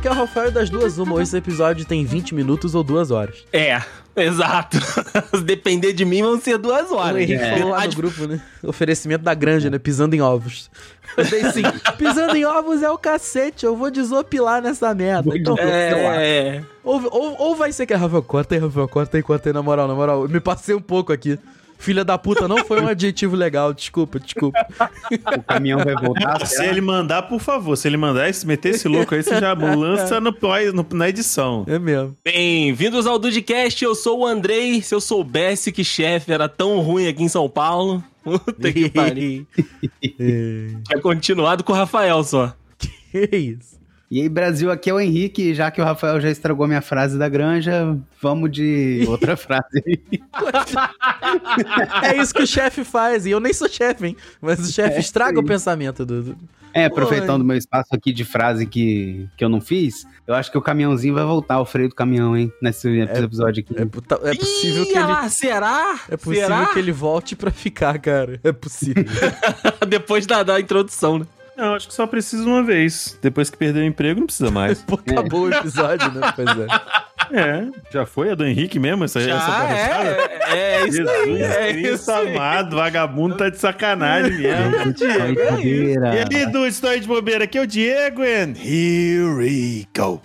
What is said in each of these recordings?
Aqui é o Rafael das duas uma. Esse episódio tem 20 minutos ou duas horas. É, exato. Se depender de mim, vão ser duas O horas. Henrique É. falou lá no grupo, né? Oferecimento da granja, né? Pisando em ovos. Eu dei sim. Pisando em ovos é o cacete, eu vou desopilar nessa merda. Então, É, ou, ou, ou vai ser que é Rafael, corta aí, Rafael, corta aí, corta aí, na moral, na moral. Eu me passei um pouco aqui. Filha da puta não foi um adjetivo legal, desculpa, desculpa. O caminhão vai voltar. Se ele mandar, por favor, se ele mandar esse, meter esse louco aí, você já lança no, no- na edição. É mesmo. Bem-vindos ao Dudcast, eu sou o Andrei. Se eu soubesse que chefe era tão ruim aqui em São Paulo, puta que pariu. Tinha continuado com o Rafael só. que isso? E aí, Brasil, aqui é o Henrique. Já que o Rafael já estragou minha frase da granja, vamos de outra frase. É isso que o chefe faz, e eu nem sou chefe, hein? Mas o chefe estraga o pensamento do. do- É, aproveitando o meu espaço aqui de frase que, que eu não fiz, eu acho que o caminhãozinho vai voltar, o freio do caminhão, hein? Nesse episódio aqui. É, puta- é possível Ih, que ele. ah, será? É possível será? que ele volte pra ficar, cara. É possível. Depois da, da introdução, né? Não, acho que só precisa uma vez. Depois que perder o emprego, não precisa mais. Pô, acabou o episódio, né? Pois é. É, já foi a do Henrique mesmo, essa, essa Já palhaçada? é, é isso aí, Jesus é Cristo isso aí. amado, vagabundo tá de sacanagem mesmo. Só de bobeira. E aí, do Estou de Bobeira, aqui é o Diego and here we go.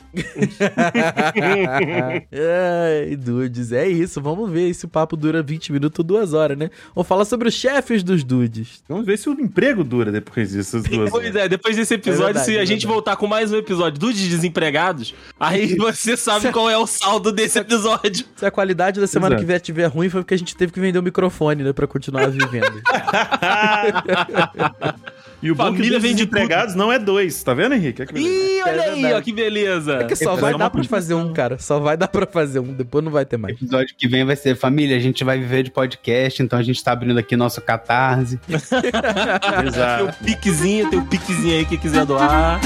Ai, dudes, é isso. Vamos ver se o papo dura 20 minutos ou 2 horas, né? Vamos falar sobre os chefes dos dudes. Vamos ver se o emprego dura depois dessas duas Pois é, depois desse episódio, É verdade, se a é gente voltar com mais um episódio do de Desempregados, aí você sabe qual é o saldo desse episódio. Se a qualidade da semana Exato. que vier estiver ruim, foi porque a gente teve que vender o microfone, né? Pra continuar vivendo. E o Família dos vem de empregados não é dois, tá vendo, Henrique? Olha que beleza. Ih, olha É aí, verdade. ó, que beleza. É que só É vai só dar pra fazer um, cara. Só vai dar pra fazer um. Depois não vai ter O mais. episódio que vem vai ser Família, a gente vai viver de podcast, então a gente tá abrindo aqui nosso catarse. Tem Exato. o piquezinho, tem o piquezinho aí que quiser doar.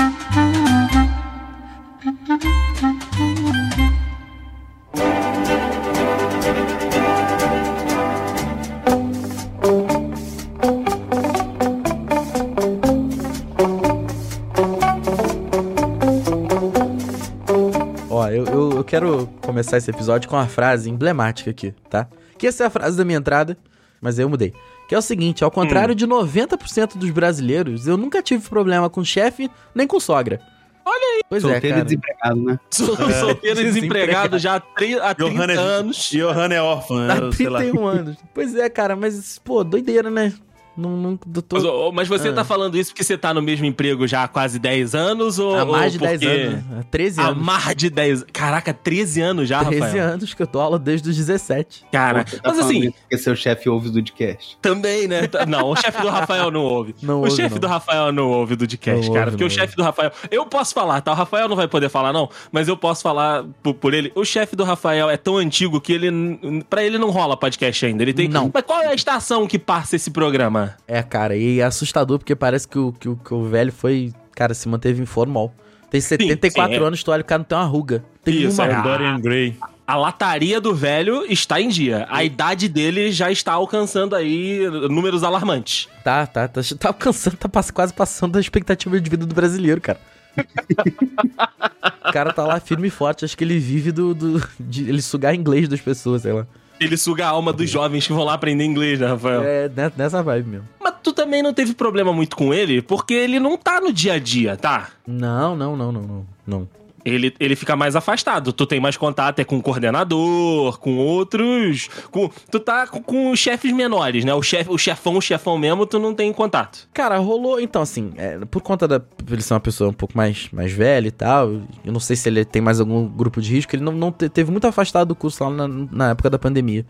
Ó, eu, eu, eu quero começar esse episódio com uma frase emblemática aqui, tá? Que essa é a frase da minha entrada, mas aí eu mudei. Que é o seguinte, ao contrário de 90% dos brasileiros, eu nunca tive problema com chefe nem com sogra. Olha aí. Pois Solteiro é, e cara. desempregado, né? Sou solteiro e desempregado já há, tri- há 30 Johanna é, anos. Johanna é órfã, Há né? sei lá. 31 anos. Pois é, cara, mas, pô, doideira, né? Não, não, do Mas, mas você Ah. tá falando isso porque você tá no mesmo emprego já há quase 10 anos? Ou, Há mais de ou 10 porque... anos. né? Há 13 Há anos. mais de 10 Caraca, 13 anos já, 13 Rafael. anos que eu dou aula desde os 17. Cara, Você tá mas assim, Porque seu chefe ouve o podcast. também, né? Não, o chefe do Rafael não ouve. Não o ouve, chefe não. do Rafael não ouve do podcast, cara. ouve, porque o chefe do Rafael. Eu posso falar, tá? O Rafael não vai poder falar, não, mas eu posso falar por, por ele. O chefe do Rafael é tão antigo que ele. Pra ele não rola podcast ainda. Ele tem. Não. Mas qual é a estação que passa esse programa? É, cara, e é assustador porque parece que o, que o, que o velho foi, cara, se manteve informal. Tem 74 sim, é. anos, tu olha, o cara não tem uma ruga. Tem Isso, uma é. ruga. Dorian Gray. A lataria do velho está em dia. A idade dele já está alcançando aí números alarmantes. Tá, tá, tá, tá alcançando, tá quase passando a expectativa de vida do brasileiro, cara. o cara tá lá firme e forte, acho que ele vive do, do de ele sugar inglês das pessoas, sei lá. Ele suga a alma dos jovens que vão lá aprender inglês, né, Rafael? É, ne- nessa vibe mesmo. Mas tu também não teve problema muito com ele, porque ele não tá no dia a dia, tá? Não, não, não, não, não, não. Ele, ele fica mais afastado. Tu tem mais contato é com o coordenador, com outros. Com, tu tá com, com os chefes menores, né? O, chef, o chefão, o chefão mesmo, tu não tem contato. Cara, rolou, então, assim, é, por conta da. Ele ser uma pessoa um pouco mais, mais velha e tal. Eu não sei se ele tem mais algum grupo de risco. Ele não, não te- teve muito afastado do curso lá na, na época da pandemia.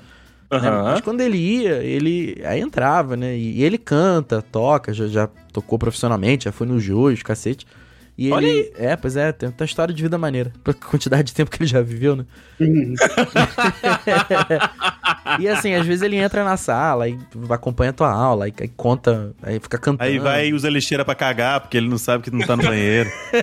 né? Aham. Mas quando ele ia, ele aí entrava, né? E, ele canta, toca, já, já tocou profissionalmente, já foi no Jus, cacete. E Olha ele. É, pois é, tem uma história de vida maneira. Pra quantidade de tempo que ele já viveu, né? E assim, às vezes ele entra na sala e acompanha a tua aula, aí, aí conta, aí fica cantando. Aí vai e usa lixeira pra cagar, porque ele não sabe que não tá no banheiro.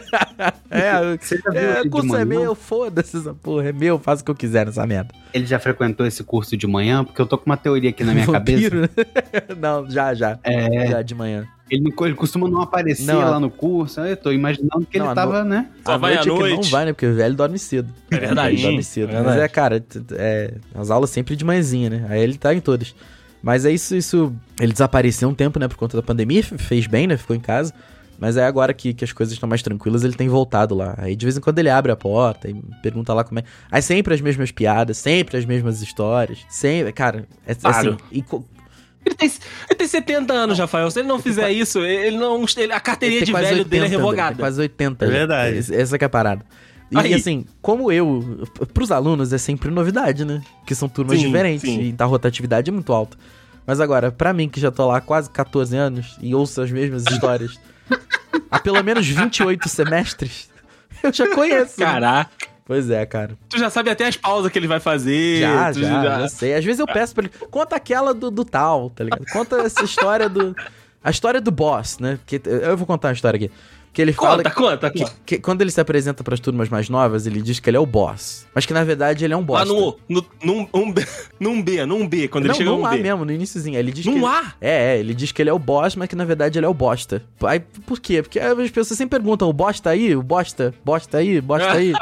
É, Você já viu é, curso é manhã? meu, foda-se essa porra, é meu, faz o que eu quiser nessa merda. Ele já frequentou esse curso de manhã? Porque eu tô com uma teoria aqui na minha cabeça. Vampiro? não, já, já. É. Já de manhã. Ele, ele costuma não aparecer Não, lá no curso. Eu tô imaginando que Não, ele a tava, né? Só À vai à noite é que não vai, né? Porque o velho dorme cedo. É verdade. Ele dorme cedo. É Mas verdade. é, cara, é, as aulas sempre de manhãzinha, né? Aí ele tá em todas. Mas é isso, isso. Ele desapareceu um tempo, né? Por conta da pandemia, fez bem, né? Ficou em casa. Mas é agora que, que as coisas estão mais tranquilas, ele tem voltado lá. Aí de vez em quando ele abre a porta e pergunta lá como é. Aí sempre as mesmas piadas, sempre as mesmas histórias. Sempre. Cara, é, é Claro. assim. e co- Ele tem, ele tem 70 anos, Rafael. Se ele não fizer isso, ele não. ele- a carteirinha Ele de velho dele é 80, revogada. Tem quase 80. É já. verdade. Esse- Essa que é a parada. E Aí. assim, como eu, pros alunos é sempre novidade, né? Que são turmas Sim, diferentes sim. e então a rotatividade é muito alta. Mas agora, pra mim que já tô lá há quase 14 anos e ouço as mesmas histórias há pelo menos 28 semestres, eu já conheço. né? Pois é, cara. Tu já sabe até as pausas que ele vai fazer. Já, já, já sei. Às vezes eu peço pra ele, conta aquela do, do tal, tá ligado? Conta essa história do... A história do boss, né? Que, eu vou contar uma história aqui. Que ele fala... Conta, conta, Que, conta. que quando ele se apresenta pras turmas mais novas, ele diz que ele é o boss. Mas que na verdade ele é um boss. Lá no, no, num, um B, num B, num B, quando Não, ele chega num A B. mesmo, no iníciozinho. Ele diz que. Num ele- A? É, é, ele diz que ele é o boss, mas que na verdade ele é o bosta. Aí, por quê? Porque as pessoas sempre perguntam: o bosta aí? O bosta? Bosta aí? Bosta aí?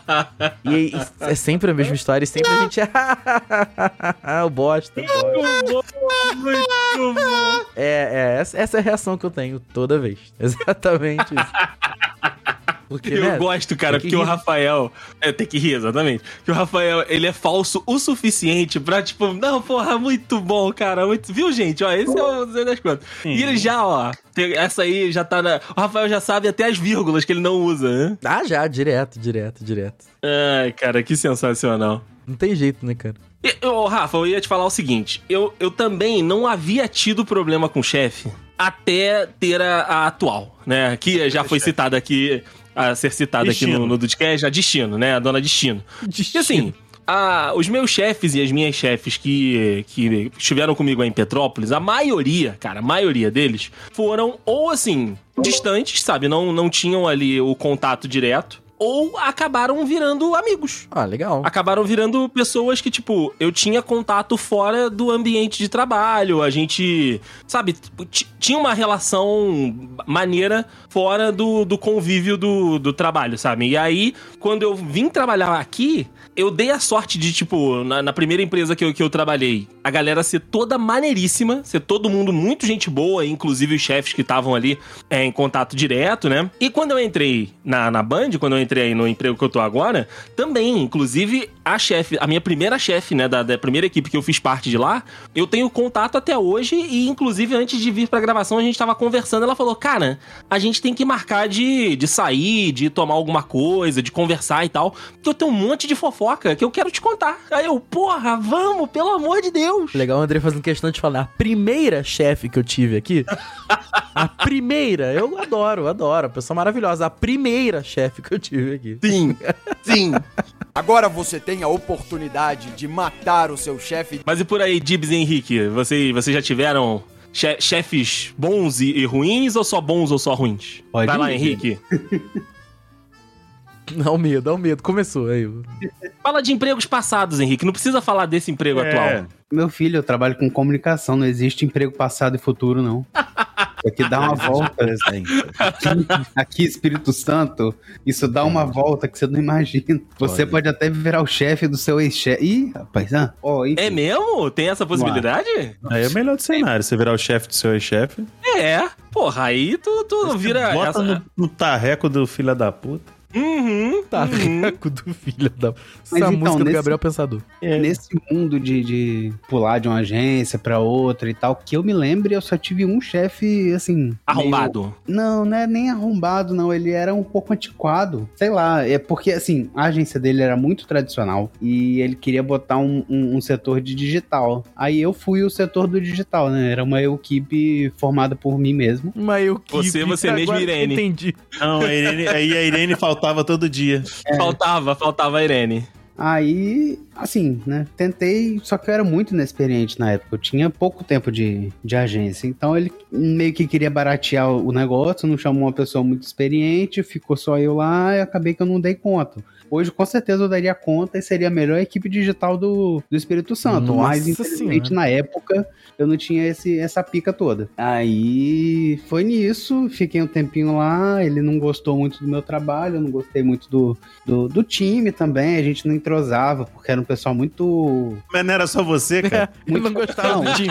e, e é sempre a mesma história e sempre a gente. o bosta. o bosta. Muito bom. É, é, essa, essa é a reação que eu tenho toda vez. Exatamente isso. Porque, Eu né? gosto, cara, porque o rir. Rafael. É, tem que rir, exatamente. Que o Rafael, ele é falso o suficiente pra, tipo, não, porra, muito bom, cara. Muito... Viu, gente? Ó, esse é o Zé das Contas. E ele já, ó, essa aí já tá na. O Rafael já sabe até as vírgulas que ele não usa, né? Ah, já, direto, direto, direto. Ai, cara, que sensacional. Não tem jeito, né, cara? E, ô, Rafa, eu ia te falar o seguinte: eu, eu também não havia tido problema com o chefe até ter a, a atual, né? Que já foi citada aqui, a ser citada aqui Destino. no, no Dudcast, a Destino, né? A dona Destino. E assim, a- os meus chefes e as minhas chefes que, que estiveram comigo aí em Petrópolis, a maioria, cara, a maioria deles, foram ou assim, distantes, sabe? Não, não tinham ali o contato direto. Ou acabaram virando amigos Ah, legal. acabaram virando pessoas que, tipo, eu tinha contato fora do ambiente de trabalho. A gente, sabe, tinha uma relação maneira fora do, do convívio do, do trabalho, sabe? E aí, quando eu vim trabalhar aqui, eu dei a sorte de, tipo, na, na primeira empresa que eu, que eu trabalhei, a galera ser toda maneiríssima, ser todo mundo muito gente boa, inclusive os chefes que estavam ali é, em contato direto, né? E quando eu entrei na, na Band, quando eu entrei no emprego que eu tô agora, também, inclusive, a chefe, a minha primeira chefe, né, da, da primeira equipe que eu fiz parte de lá, eu tenho contato até hoje e, inclusive, antes de vir pra gravação, a gente tava conversando, ela falou, cara, a gente tem que marcar de, de sair, de tomar alguma coisa, de conversar e tal, porque eu tenho um monte de fofoca que eu quero te contar. Aí eu, porra, vamos, pelo amor de Deus. Legal o André fazendo questão de falar. A primeira chefe que eu tive aqui. a primeira. Eu adoro, adoro. Pessoa maravilhosa. A primeira chefe que eu tive aqui. Sim, sim. Agora você tem a oportunidade de matar o seu chefe Mas e por aí, Dibs e Henrique, vocês, vocês já tiveram che- chefes bons e, e ruins ou só bons ou só ruins? Pode Vai lá, ir. Henrique. Dá um medo, dá um medo. Começou aí. Fala de empregos passados, Henrique. Não precisa falar desse emprego É. atual. Meu filho, eu trabalho com comunicação, não existe emprego passado e futuro, não. Aqui dá uma volta. Aqui, Espírito Santo, isso dá uma volta que você não imagina. Você Olha. pode até virar o chefe do seu ex-chefe. Ih, rapaz, ah, ó, enfim. É mesmo? Tem essa possibilidade? Aí é o melhor do cenário, você virar o chefe do seu ex-chefe. É. Porra, aí tu, tu vira. Bota essa- no, no tarreco do filho da puta. Uhum. Tá, uhum. do filho da. Essa então, música do nesse- Gabriel Pensador. Nesse mundo de, de pular de uma agência pra outra e tal, que eu me lembre, eu só tive um chefe, assim... Arrombado. meio- Não, não é nem arrombado, não. Ele era um pouco antiquado. Sei lá, é porque, assim, a agência dele era muito tradicional e ele queria botar um, um- um setor de digital. Aí eu fui o setor do digital, né? Era uma equipe formada por mim mesmo. Mas eu que. Você, você mesmo, Irene. Entendi. Não, a Irene, aí a Irene faltava todo dia. Faltava, faltava a Irene. Aí assim, né? Tentei, só que eu era muito inexperiente na época. Eu tinha pouco tempo de, de agência. Então ele meio que queria baratear o negócio, não chamou uma pessoa muito experiente, ficou só eu lá e acabei que eu não dei conta. Hoje, com certeza, eu daria conta e seria a melhor equipe digital do, do Espírito Santo. Nossa mas, infelizmente, na época, eu não tinha esse, essa pica toda. Aí foi nisso, fiquei um tempinho lá. Ele não gostou muito do meu trabalho, eu não gostei muito do, do, do time também. A gente não entrosava, porque era um pessoal muito. Mas não era só você, cara. Eu não gostava do time.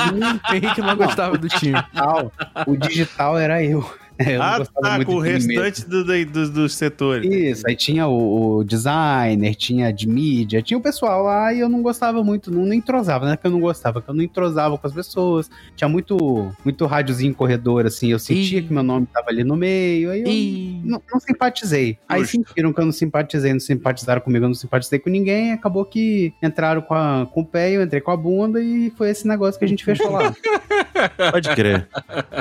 Henrique não gostava do time. digital. O digital era eu. Eu ah, tá, com o restante do, do- dos- dos setores. Isso, aí tinha o, o designer, tinha de mídia, tinha o pessoal lá e eu não gostava muito, não, não entrosava, não é que eu não gostava, que eu não entrosava com as pessoas. Tinha muito, muito rádiozinho em corredor, assim, eu sentia Ih. que meu nome tava ali no meio, aí eu E... não, não simpatizei. Aí Justo. sentiram que eu não simpatizei, não simpatizaram comigo, eu não simpatizei com ninguém, acabou que entraram com, a, com o pé, eu entrei com a bunda e foi esse negócio que a gente fechou lá. Pode crer.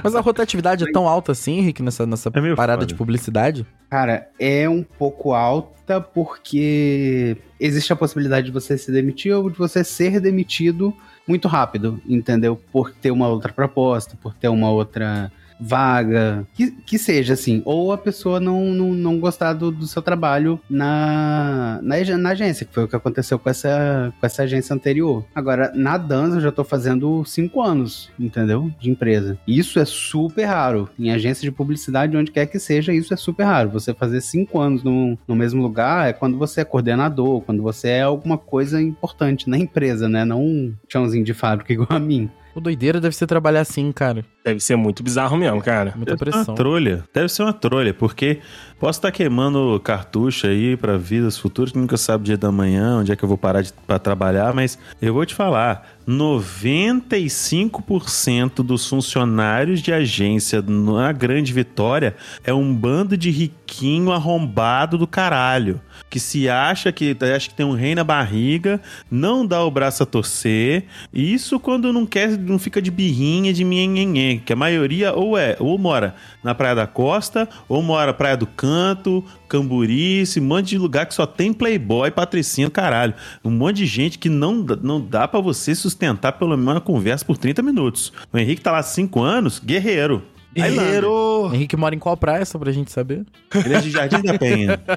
Mas a rotatividade é tão alta assim, Henrique, nessa, nessa É parada foda. de publicidade? Cara, é um pouco alta porque existe a possibilidade de você se demitir ou de você ser demitido muito rápido, entendeu? Por ter uma outra proposta, por ter uma outra vaga, que, que seja assim, ou a pessoa não, não, não gostar do, do seu trabalho na, na, na agência, que foi o que aconteceu com essa, com essa agência anterior. Agora, na dança eu já tô fazendo cinco anos, entendeu? De empresa. Isso é super raro. Em agência de publicidade, onde quer que seja, isso é super raro. Você fazer cinco anos no, no mesmo lugar é quando você é coordenador, quando você é alguma coisa importante na empresa, né? Não um chãozinho de fábrica igual a mim. O doideira deve ser trabalhar assim, cara. Deve ser muito bizarro mesmo, cara. Muita Deve ser pressão. uma trolha. Deve ser uma trolha, porque posso estar queimando cartucho aí pra vidas futuras, que nunca sabe o dia da manhã, onde é que eu vou parar pra trabalhar, mas eu vou te falar, 95% dos funcionários de agência na Grande Vitória é um bando de riquinho arrombado do caralho, que se acha que acha que tem um rei na barriga, não dá o braço a torcer, isso quando não quer, não fica de birrinha, de nhenhenhen, que a maioria ou é, ou mora na Praia da Costa, ou mora Praia do Canto, Camburi, esse monte de lugar que só tem playboy, patricinha, caralho. Um monte de gente que não, não dá pra você sustentar pelo menos uma conversa por 30 minutos. O Henrique tá lá há 5 anos, guerreiro. Highlander. Henrique mora em qual praia, só pra gente saber? Ele é de Jardim da Penha.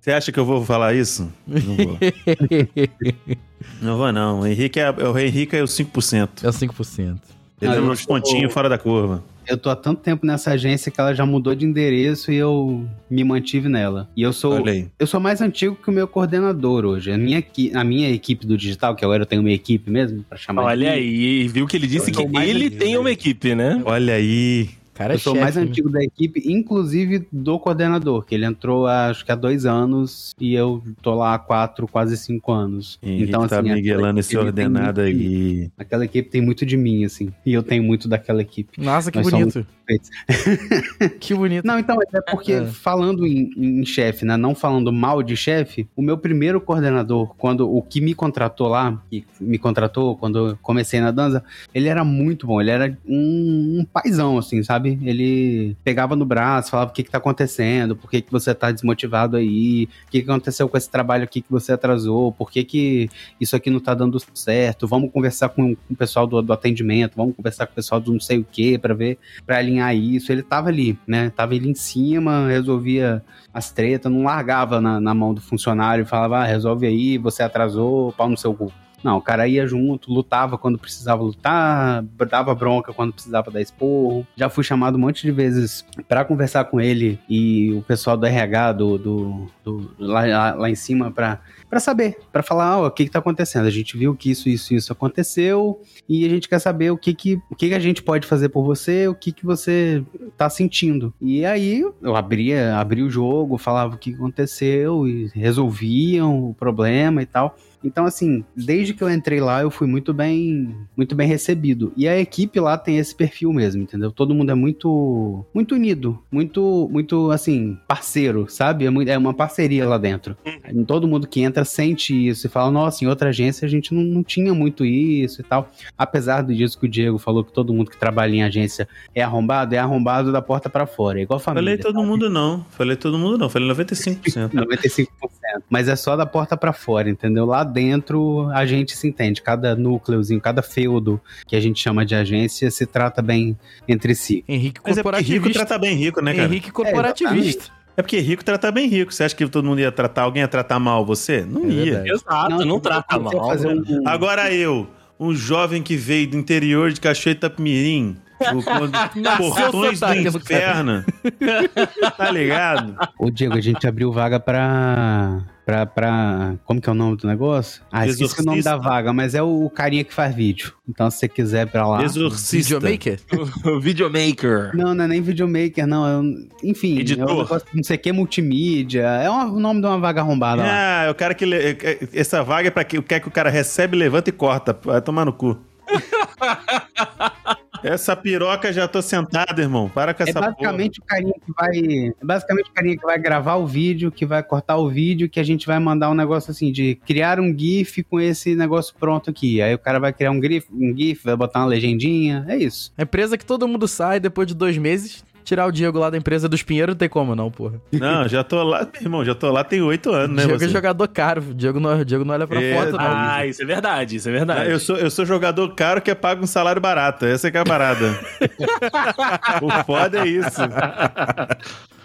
Você acha que eu vou falar isso? Não vou. Não vou, não. O Henrique é, o Henrique é o 5%. É os 5%. Ele Ah, é eu uns pontinhos fora da curva. Eu tô há tanto tempo nessa agência que ela já mudou de endereço e eu me mantive nela. E eu sou eu sou mais antigo que o meu coordenador hoje. A minha, a minha equipe do digital, que agora eu tenho uma equipe mesmo pra chamar de Olha aí, viu que ele disse Eu que ele antigo, tem uma equipe, né? Olha aí. Cara, é Eu sou chefe, mais né? antigo da equipe, inclusive do coordenador, que ele entrou acho que há dois anos e eu tô lá há quatro, quase cinco anos. Henrique então, tá assim, miguelando esse ordenado aí. Aquela equipe tem muito de mim, assim. E eu tenho muito daquela equipe. Nossa, que Nós bonito. que bonito. Não, então, é porque É. falando em, em chefe, né? Não falando mal de chefe, o meu primeiro coordenador, quando o que me contratou lá, que me contratou quando eu comecei na dança, ele era muito bom. Ele era um, um paizão, assim, sabe? Ele pegava no braço, falava o que que tá acontecendo, por que que você tá desmotivado aí, o que que aconteceu com esse trabalho aqui que você atrasou, por que que isso aqui não tá dando certo, vamos conversar com, com o pessoal do, do atendimento, vamos conversar com o pessoal do não sei o que para ver, para alinhar isso. Ele tava ali, né? Tava ali em cima, resolvia as tretas, não largava na, na mão do funcionário falava, ah, resolve aí, você atrasou, pau no seu cu. Não, o cara ia junto, lutava quando precisava lutar, dava bronca quando precisava dar esporro. Já fui chamado um monte de vezes pra conversar com ele e o pessoal do RH do, do, do- lá, lá, em cima pra, pra saber, pra falar ó, o que que tá acontecendo. A gente viu que isso, isso, isso aconteceu e a gente quer saber o que que, o que, que a gente pode fazer por você, o que que você tá sentindo. E aí eu abria, abria o jogo, falava o que aconteceu e resolviam o problema e tal. Então, assim, desde que eu entrei lá, eu fui muito bem, muito bem recebido. E a equipe lá tem esse perfil mesmo, entendeu? Todo mundo é muito, muito unido, muito, muito, assim, parceiro, sabe? É, muito- é uma parceria lá dentro. Todo mundo que entra sente isso e fala, nossa, em outra agência a gente não, não tinha muito isso e tal. Apesar do disso que o Diego falou que todo mundo que trabalha em agência é arrombado, é arrombado da porta pra fora, é igual família. Falei todo mundo não. Falei todo mundo não. Falei 95%. 95%. Mas é só da porta pra fora, entendeu? Lá dentro a gente se entende. Cada núcleozinho, cada feudo que a gente chama de agência se trata bem entre si. Henrique Mas é rico corporativista. trata bem rico, né, cara? Henrique corporativista. É porque rico trata bem rico. Você acha que todo mundo ia tratar, alguém ia tratar mal você? Não É ia. Exato, não, trata você mal. fazer né? um- Agora eu, um jovem que veio do interior de Cachoeira quando- portões do inferno, tá ligado? Ô, Diego, a gente abriu vaga pra. Pra, pra. Como que é o nome do negócio? Ah, esqueci o nome Exorcista. da vaga, mas é o carinha que faz vídeo. Então, se você quiser ir pra lá. Exorcista. Videomaker? Videomaker. Não, não é nem videomaker, não. É um... Enfim, Editor. é um negócio, não sei o que, multimídia. É um- o nome de uma vaga arrombada lá. Ah, é o cara que. le- Essa vaga é pra que o que é que o cara recebe, levanta e corta. Vai tomar no cu. Essa piroca já tô sentado, irmão. Para com É essa basicamente o carinha que vai. É basicamente o carinha que vai gravar o vídeo, que vai cortar o vídeo, que a gente vai mandar um negócio assim de criar um GIF com esse negócio pronto aqui. Aí o cara vai criar um GIF, um GIF, vai botar uma legendinha. É isso. A empresa que todo mundo sai depois de dois meses. Tirar o Diego lá da empresa dos Pinheiros não tem como, não, porra. Não, já tô lá, meu irmão. Já tô lá tem oito anos, né? Diego você? é jogador caro. O Diego não, Diego não olha pra É, foto, não. Ah, isso é verdade, isso é verdade. Eu sou, eu sou jogador caro que é pago um salário barato. Essa é que é a parada. o foda é isso.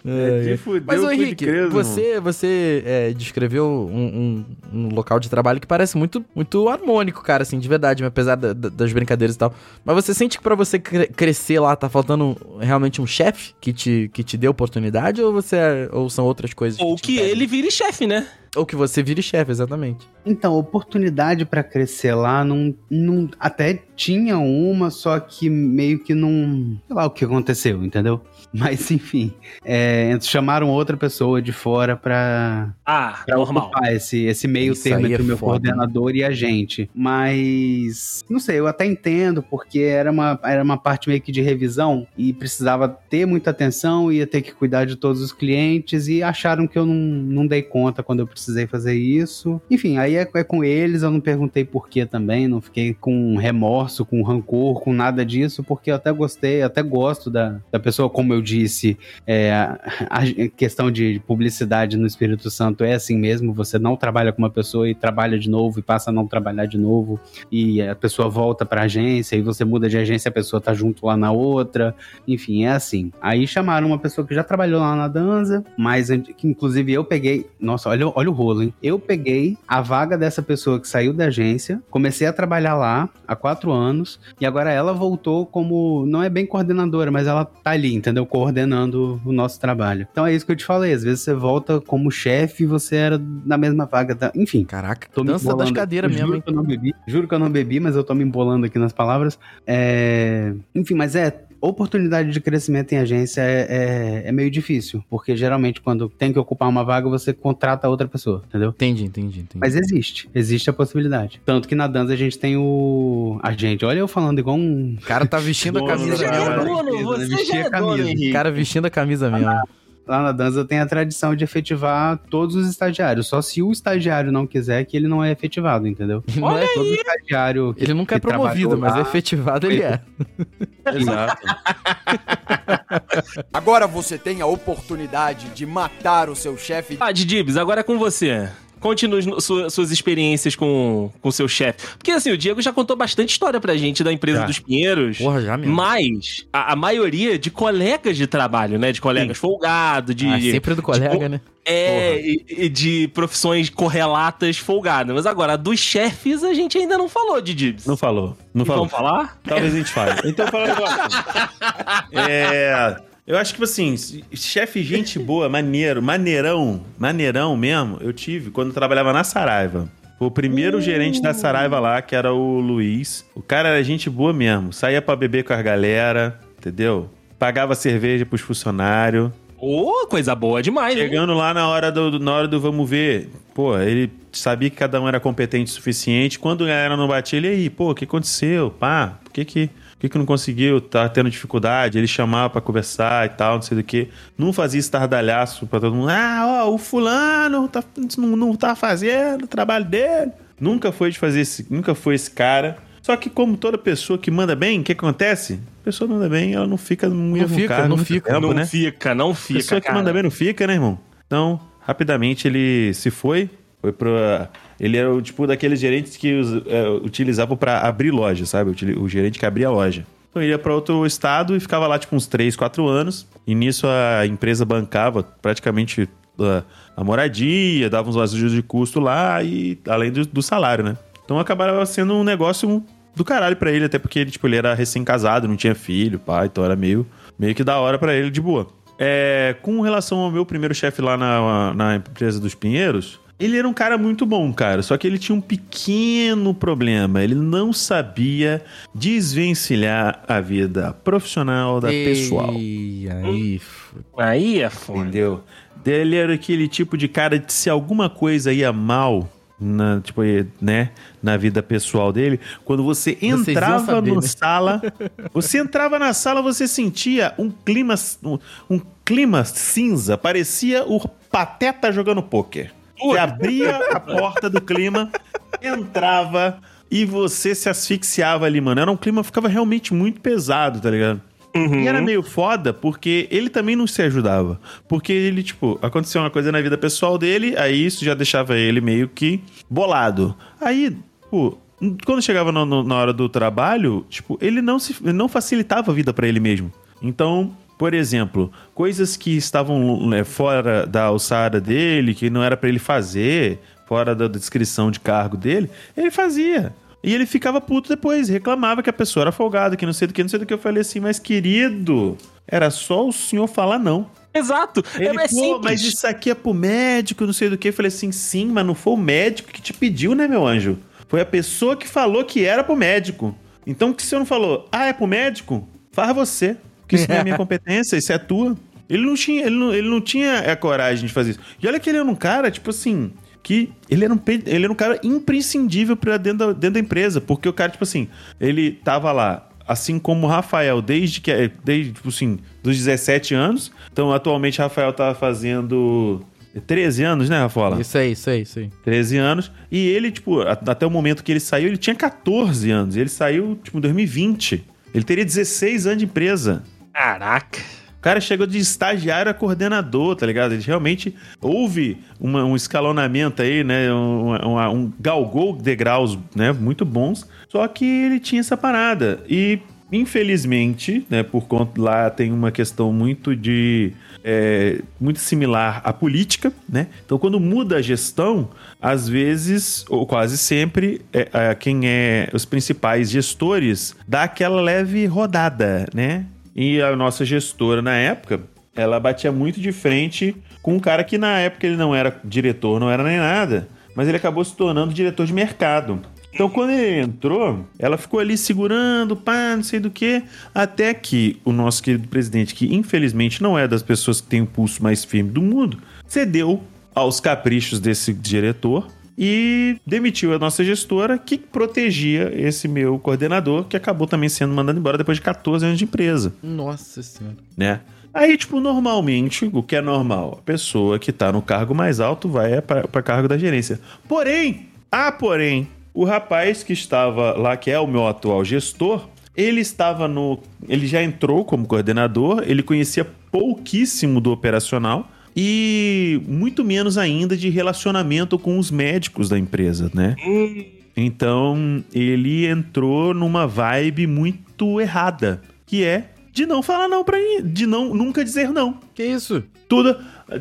É de fuder Mas, o ô Henrique, você, você é, descreveu um, um- um local de trabalho que parece muito, muito harmônico, cara, assim, de verdade, apesar da- da- das brincadeiras e tal. Mas você sente que pra você cre- crescer lá tá faltando realmente um chefe que te, que te dê oportunidade ou você é- ou são outras coisas? Ou que impedem? ele vire chefe, né? Ou que você vire chefe, exatamente. Então, oportunidade pra crescer lá, não, não, até tinha uma, só que meio que não. Sei lá o que aconteceu, entendeu? Mas enfim, é, chamaram outra pessoa de fora pra, Ah, pra normal. ocupar esse, esse meio Isso termo aí é entre o meu foda, coordenador e a gente. Mas, não sei, eu até entendo, porque era uma, era uma parte meio que de revisão e precisava ter muita atenção, ia ter que cuidar de todos os clientes e acharam que eu não, não dei conta quando eu precisei fazer isso. Enfim, aí é, é com eles, eu não perguntei por que também, não fiquei com remorso, com rancor, com nada disso, porque eu até gostei, até gosto da, da pessoa, como eu disse, é, a, a questão de publicidade no Espírito Santo é assim mesmo, você não trabalha com uma pessoa e trabalha de novo e passa a não trabalhar de novo e a pessoa volta pra agência e você muda de agência, a pessoa tá junto lá na outra, enfim, é assim. Aí chamaram uma pessoa que já trabalhou lá na Danza, mas que inclusive eu peguei, nossa, olha, olha o rolo, hein? Eu peguei a vaga dessa pessoa que saiu da agência, comecei a trabalhar lá há quatro anos e agora ela voltou como, não é bem coordenadora, mas ela tá ali, entendeu? Coordenando o nosso trabalho. Então é isso que eu te falei, às vezes você volta como chefe e você era na mesma vaga, da... enfim. Caraca, Tô me dança das cadeiras mesmo, juro hein? Que eu não bebi, juro que eu não bebi, mas eu tô me embolando aqui nas palavras. É, Enfim, mas é. Oportunidade de crescimento em agência é, é, é meio difícil, porque geralmente quando tem que ocupar uma vaga, você contrata outra pessoa, entendeu? Entendi, entendi, entendi. Mas existe, existe a possibilidade. Tanto que na dança a gente tem o. A gente, olha eu falando igual um. O cara tá vestindo a camisa Você já mesmo, é né? dono, você já é dono, Henrique. cara vestindo a camisa mesmo. Lá na dança tem a tradição de efetivar todos os estagiários. Só se o estagiário não quiser, que ele não é efetivado, entendeu? Não é- Todo estagiário que ele nunca é promovido, mas lá- efetivado ele é. Exato. Agora você tem a oportunidade de matar o seu chefe Ah, Didibs, agora é com você. Conte-nos no- sua- suas experiências com o seu chefe. Porque assim, o Diego já contou bastante história pra gente da empresa Já. dos Pinheiros. Porra, já mesmo. Mas a, a maioria de colegas de trabalho, né? De colegas folgados, de. Ah, sempre do colega, tipo, né? É, e, e de profissões correlatas folgadas. Mas agora, dos chefes, a gente ainda não falou, Didibs. Não falou. Não E falou. Vamos falar? Talvez a gente fale. Então, fala um negócio. É. Eu acho que, tipo assim, chefe gente boa, maneiro, maneirão, maneirão mesmo, eu tive quando eu trabalhava na Saraiva. Foi o primeiro gerente da Saraiva lá, que era o Luiz. O cara era gente boa mesmo. Saía pra beber com a galera, entendeu? Pagava cerveja pros funcionários. Ô, coisa boa demais, hein? Chegando lá na hora do, na hora do vamos ver, pô, ele sabia que cada um era competente o suficiente. Quando a galera não batia, ele aí, pô, o que aconteceu? Pá, por que que, por que, que não conseguiu? Tá tendo dificuldade? Ele chamava pra conversar e tal, não sei do que. Não fazia estardalhaço pra todo mundo. Ah, ó, o fulano tá, não, não tá fazendo o trabalho dele. Nunca foi de fazer esse, nunca foi esse cara. Só que como toda pessoa que manda bem, o que acontece? A pessoa manda bem, ela não fica no mesmo fica, cargo não fica. tempo, não né? fica, não fica, pessoa que cara. manda bem não fica, né, irmão? Então, rapidamente ele se foi. Foi pra. Ele era o tipo daqueles gerentes que é, utilizavam pra abrir loja, sabe? O, gerente que abria a loja. Então ele ia pra outro estado e ficava lá tipo uns 3, 4 anos. E nisso a empresa bancava praticamente a, a moradia, dava uns ajudas de custo lá e além do, do salário, né? Então acabava sendo um negócio do caralho pra ele, até porque ele, tipo, ele era recém-casado, não tinha filho, pai, então era meio, meio que da hora pra ele, de boa. É, com relação ao meu primeiro chefe lá na, na empresa dos Pinheiros, ele era um cara muito bom, cara. Só que ele tinha um pequeno problema. Ele não sabia desvencilhar a vida profissional da pessoal. E aí, f- Aí é foda. Entendeu? Ele era aquele tipo de cara de se alguma coisa ia mal. Na, tipo, né, na vida pessoal dele, quando você entrava saber, na né? sala, você entrava na sala, você sentia um clima, um, um clima cinza, parecia o pateta jogando pôquer. Você abria a porta do clima, entrava e você se asfixiava ali, mano. Era um clima que ficava realmente muito pesado, tá ligado? E era meio foda porque ele também não se ajudava. Porque ele, tipo, aconteceu uma coisa na vida pessoal dele, aí isso já deixava ele meio que bolado. Aí, pô, quando chegava no- no- na hora do trabalho, tipo, ele não, se, ele não facilitava a vida pra ele mesmo. Então, por exemplo, coisas que estavam né, fora da alçada dele, que não era pra ele fazer, fora da descrição de cargo dele, ele fazia. E ele ficava puto depois, reclamava que a pessoa era folgada, que não sei do que, não sei do que. Eu falei assim, mas querido, era só o senhor falar não. Exato. Ele, é, é pô, mas isso aqui é pro médico, não sei do que. Eu falei assim, sim, mas não foi o médico que te pediu, né, meu anjo? Foi a pessoa que falou que era pro médico. Então, que se eu não falou, ah, é pro médico? Faz você. Porque isso não é minha competência, isso é tua. Ele não tinha, ele não, ele não tinha a coragem de fazer isso. E olha que ele era um cara, tipo assim, que ele era um, ele era um cara imprescindível pra dentro da, dentro da empresa. Porque o cara, tipo assim, ele tava lá, assim como o Rafael, desde que, desde, tipo assim, dos 17 anos. Então, atualmente, o Rafael tá fazendo 13 anos, né, Rafaela? isso aí, isso aí, isso aí. 13 anos. E ele, tipo, até o momento que ele saiu, ele tinha 14 anos. Ele saiu, tipo, em 2020. Ele teria 16 anos de empresa. Caraca. O cara chegou de estagiário a coordenador, tá ligado? Ele realmente houve uma- um escalonamento aí, né? Um, um, um galgou degraus, né? Muito bons. Só que ele tinha essa parada. E, infelizmente, né? Por conta lá tem uma questão muito de. é, muito similar à política, né? Então, quando muda a gestão, às vezes, ou quase sempre, é, é, quem é os principais gestores dá aquela leve rodada, né? E a nossa gestora na época, ela batia muito de frente com um cara que na época ele não era diretor, não era nem nada, mas ele acabou se tornando diretor de mercado. Então, quando ele entrou, ela ficou ali segurando, pá, não sei do que, até que o nosso querido presidente, que infelizmente não é das pessoas que tem o pulso mais firme do mundo, cedeu aos caprichos desse diretor e demitiu a nossa gestora, que protegia esse meu coordenador, que acabou também sendo mandado embora depois de 14 anos de empresa Nossa senhora. né? Aí, tipo, normalmente, o que é normal? A pessoa que tá no cargo mais alto vai para cargo da gerência. Porém, ah, porém, o rapaz que estava lá, que é o meu atual gestor, ele estava no. Ele já entrou como coordenador, ele conhecia pouquíssimo do operacional e muito menos ainda de relacionamento com os médicos da empresa, né? Então, ele entrou numa vibe muito errada, que é de não falar não pra mim, de não nunca dizer não. Que isso? Tudo,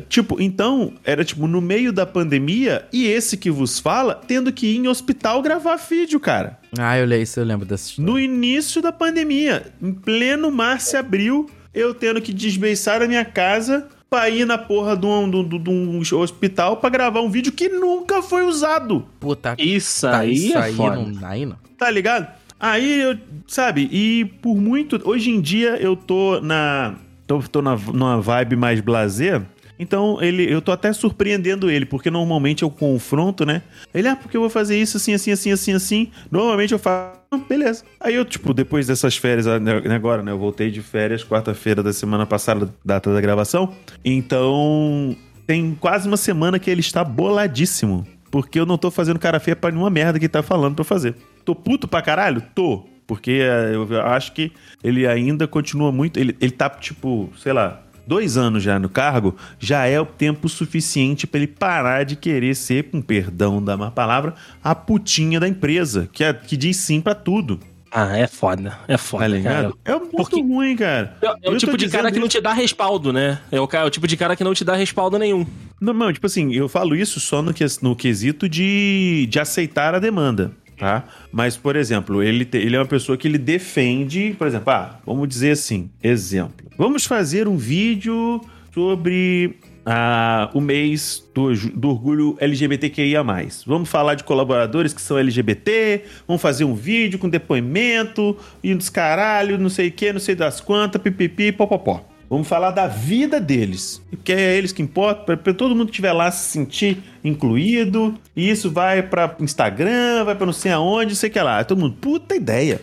tipo, então, era tipo no meio da pandemia e esse que vos fala tendo que ir em hospital gravar vídeo, cara. Ah, eu leio isso, eu lembro dessa história. No início da pandemia, em pleno março e abril, eu tendo que desbeiçar a minha casa pra ir na porra de um, de de um hospital pra gravar um vídeo que nunca foi usado. Puta, Isso tá, aí isso é aí foda. não, aí não. Tá ligado? Aí eu, sabe, e por muito. Hoje em dia eu tô na. tô, tô na, numa vibe mais blazer. Então, ele, eu tô até surpreendendo ele, porque normalmente eu confronto, né? Ele, ah, porque eu vou fazer isso assim, assim, assim, assim, assim. Normalmente eu faço, "Ah, beleza. Aí eu, tipo, depois dessas férias, né, agora, né? Eu voltei de férias quarta-feira da semana passada, data da gravação. Então, tem quase uma semana que ele está boladíssimo. Porque eu não tô fazendo cara feia pra nenhuma merda que tá falando pra fazer. Tô puto pra caralho? Tô. Porque eh, eu acho que ele ainda continua muito. Ele, ele tá, tipo, sei lá, dois anos já no cargo, já é o tempo suficiente pra ele parar de querer ser, com perdão da má palavra, a putinha da empresa, que, é, que diz sim pra tudo. Ah, é foda. É Tá foda, cara. ligado? É muito Porque- ruim, cara. É, é o tipo de cara que não isso- te dá respaldo, né? É o, cara, é o tipo de cara que não te dá respaldo nenhum. Não, não, tipo assim, eu falo isso só no, ques- no quesito de, de aceitar a demanda, tá? Mas, por exemplo, ele, te- ele é uma pessoa que ele defende, por exemplo, ah, vamos dizer assim, exemplo. Vamos fazer um vídeo sobre ah, o mês do, do orgulho LGBTQIA+. Vamos falar de colaboradores que são LGBT, vamos fazer um vídeo com depoimento, e dos caralho, não sei o que, não sei das quantas, pipipi, popopó. Vamos falar da vida deles. Porque é eles que importam, para todo mundo que estiver lá se sentir incluído. E isso vai para Instagram, vai para não sei aonde, sei o que lá. Todo mundo, puta ideia.